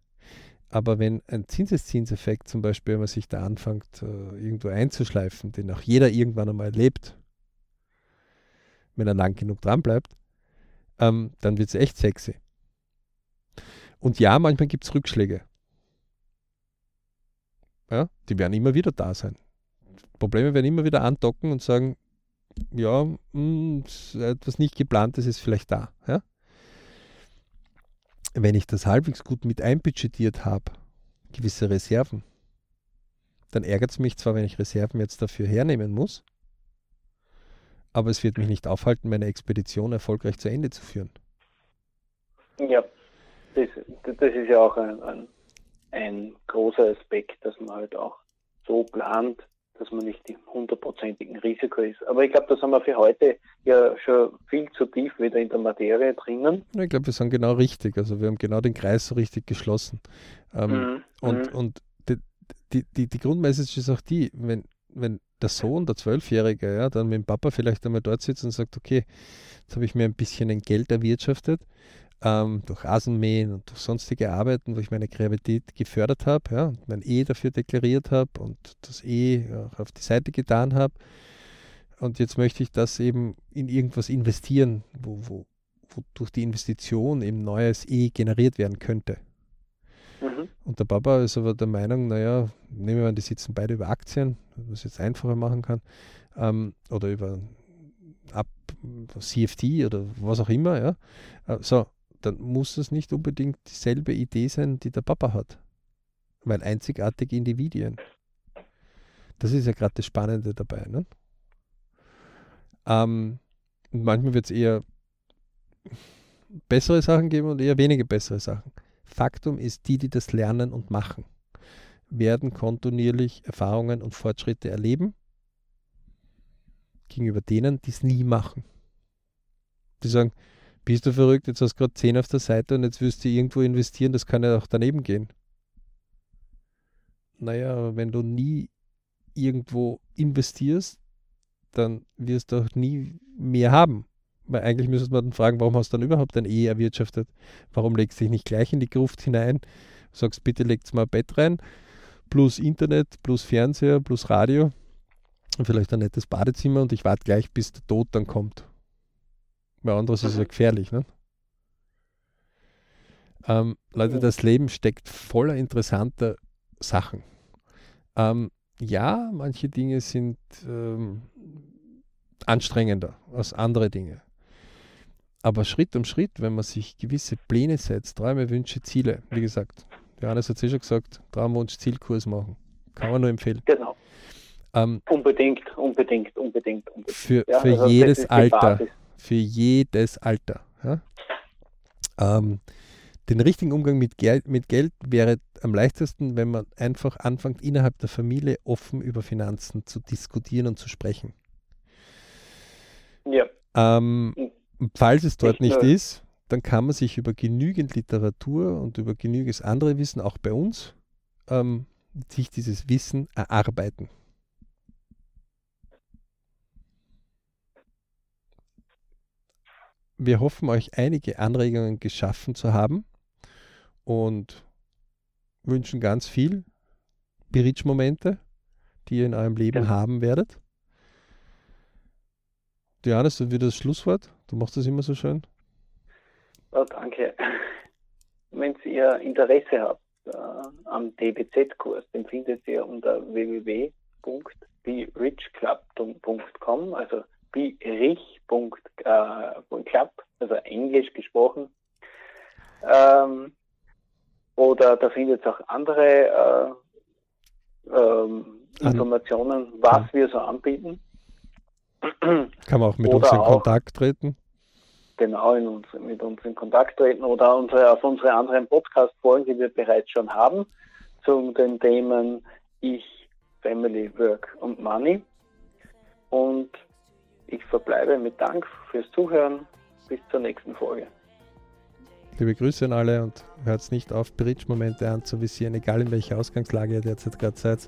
Aber wenn ein Zinseszinseffekt zum Beispiel, wenn man sich da anfängt, äh, irgendwo einzuschleifen, den auch jeder irgendwann einmal erlebt, wenn er lang genug dran bleibt, ähm, dann wird es echt sexy. Und ja, manchmal gibt es Rückschläge. Ja, die werden immer wieder da sein. Probleme werden immer wieder andocken und sagen, ja, mh, hm, etwas nicht geplantes ist vielleicht da. Ja? Wenn ich das halbwegs gut mit einbudgetiert habe, gewisse Reserven, dann ärgert es mich zwar, wenn ich Reserven jetzt dafür hernehmen muss, aber es wird mich nicht aufhalten, meine Expedition erfolgreich zu Ende zu führen. Ja, das, das ist ja auch ein, ein, ein großer Aspekt, dass man halt auch so plant, dass man nicht im hundertprozentigen Risiko ist. Aber ich glaube, da sind wir für heute ja schon viel zu tief wieder in der Materie drinnen. Ich glaube, wir sind genau richtig. Also wir haben genau den Kreis so richtig geschlossen. Ähm, mhm. Und, mhm. und die, die, die, die Grundmessage ist auch die, wenn, wenn der Sohn, der Zwölfjährige, ja, dann mit dem Papa vielleicht einmal dort sitzt und sagt, okay, jetzt habe ich mir ein bisschen ein Geld erwirtschaftet, ähm, durch Rasenmähen und durch sonstige Arbeiten, wo ich meine Kreativität gefördert habe, ja, und mein E dafür deklariert habe und das E auch auf die Seite getan habe. Und jetzt möchte ich das eben in irgendwas investieren, wo, wo, wo durch die Investition eben neues E generiert werden könnte. Mhm. Und der Papa ist aber der Meinung, naja, nehmen wir an, die sitzen beide über Aktien, was jetzt einfacher machen kann, ähm, oder über Ab CFD oder was auch immer, ja. Äh, so, dann muss es nicht unbedingt dieselbe Idee sein, die der Papa hat. Weil einzigartige Individuen. Das ist ja gerade das Spannende dabei. Ne? Ähm, und manchmal wird es eher bessere Sachen geben und eher weniger bessere Sachen. Faktum ist, die, die das lernen und machen, werden kontinuierlich Erfahrungen und Fortschritte erleben gegenüber denen, die es nie machen. Die sagen, bist du verrückt, jetzt hast du gerade 10 auf der Seite und jetzt wirst du irgendwo investieren, das kann ja auch daneben gehen. Naja, wenn du nie irgendwo investierst, dann wirst du auch nie mehr haben. Weil eigentlich müsste man dann fragen, warum hast du dann überhaupt ein E erwirtschaftet? Warum legst du dich nicht gleich in die Gruft hinein? Sagst, bitte legt mal ein Bett rein, plus Internet, plus Fernseher, plus Radio und vielleicht ein nettes Badezimmer und ich warte gleich, bis der Tod dann kommt. Weil anderes ist ja gefährlich, ne? Ähm, Leute, das Leben steckt voller interessanter Sachen. Ähm, ja, manche Dinge sind ähm, anstrengender als andere Dinge. Aber Schritt um Schritt, wenn man sich gewisse Pläne setzt, Träume, Wünsche, Ziele, wie gesagt, Johannes hat es ja schon gesagt, Traumwunsch, Zielkurs machen. Kann man nur empfehlen. Genau. Ähm, unbedingt, unbedingt, unbedingt, unbedingt. Für, ja, für also jedes Alter. Für jedes Alter. Ja? Ähm, den richtigen Umgang mit Geld, mit Geld wäre am leichtesten, wenn man einfach anfängt, innerhalb der Familie offen über Finanzen zu diskutieren und zu sprechen. Ja. Ähm, falls es dort nicht, nicht ist, dann kann man sich über genügend Literatur und über genügend andere Wissen, auch bei uns, ähm, sich dieses Wissen erarbeiten. Wir hoffen, euch einige Anregungen geschaffen zu haben und wünschen ganz viel Berichtsmomente, die ihr in eurem Leben ja. haben werdet. Johannes, das wird das Schlusswort. Du machst das immer so schön. Oh, danke. Wenn ihr Interesse habt äh, am DBZ-Kurs, den findet ihr unter www.berichclub.com, also berich.club, also englisch gesprochen. Ähm, oder da findet ihr auch andere äh, ähm, Informationen, was wir so anbieten. Kann man auch mit oder uns in Kontakt treten? Genau, in uns, mit uns in Kontakt treten oder unsere, auf unsere anderen Podcast-Folgen, die wir bereits schon haben, zu den Themen Ich, Family, Work und Money. Und ich verbleibe mit Dank fürs Zuhören. Bis zur nächsten Folge. Liebe Grüße an alle und hört nicht auf, Bridge-Momente anzuvisieren, egal in welcher Ausgangslage ihr derzeit gerade seid.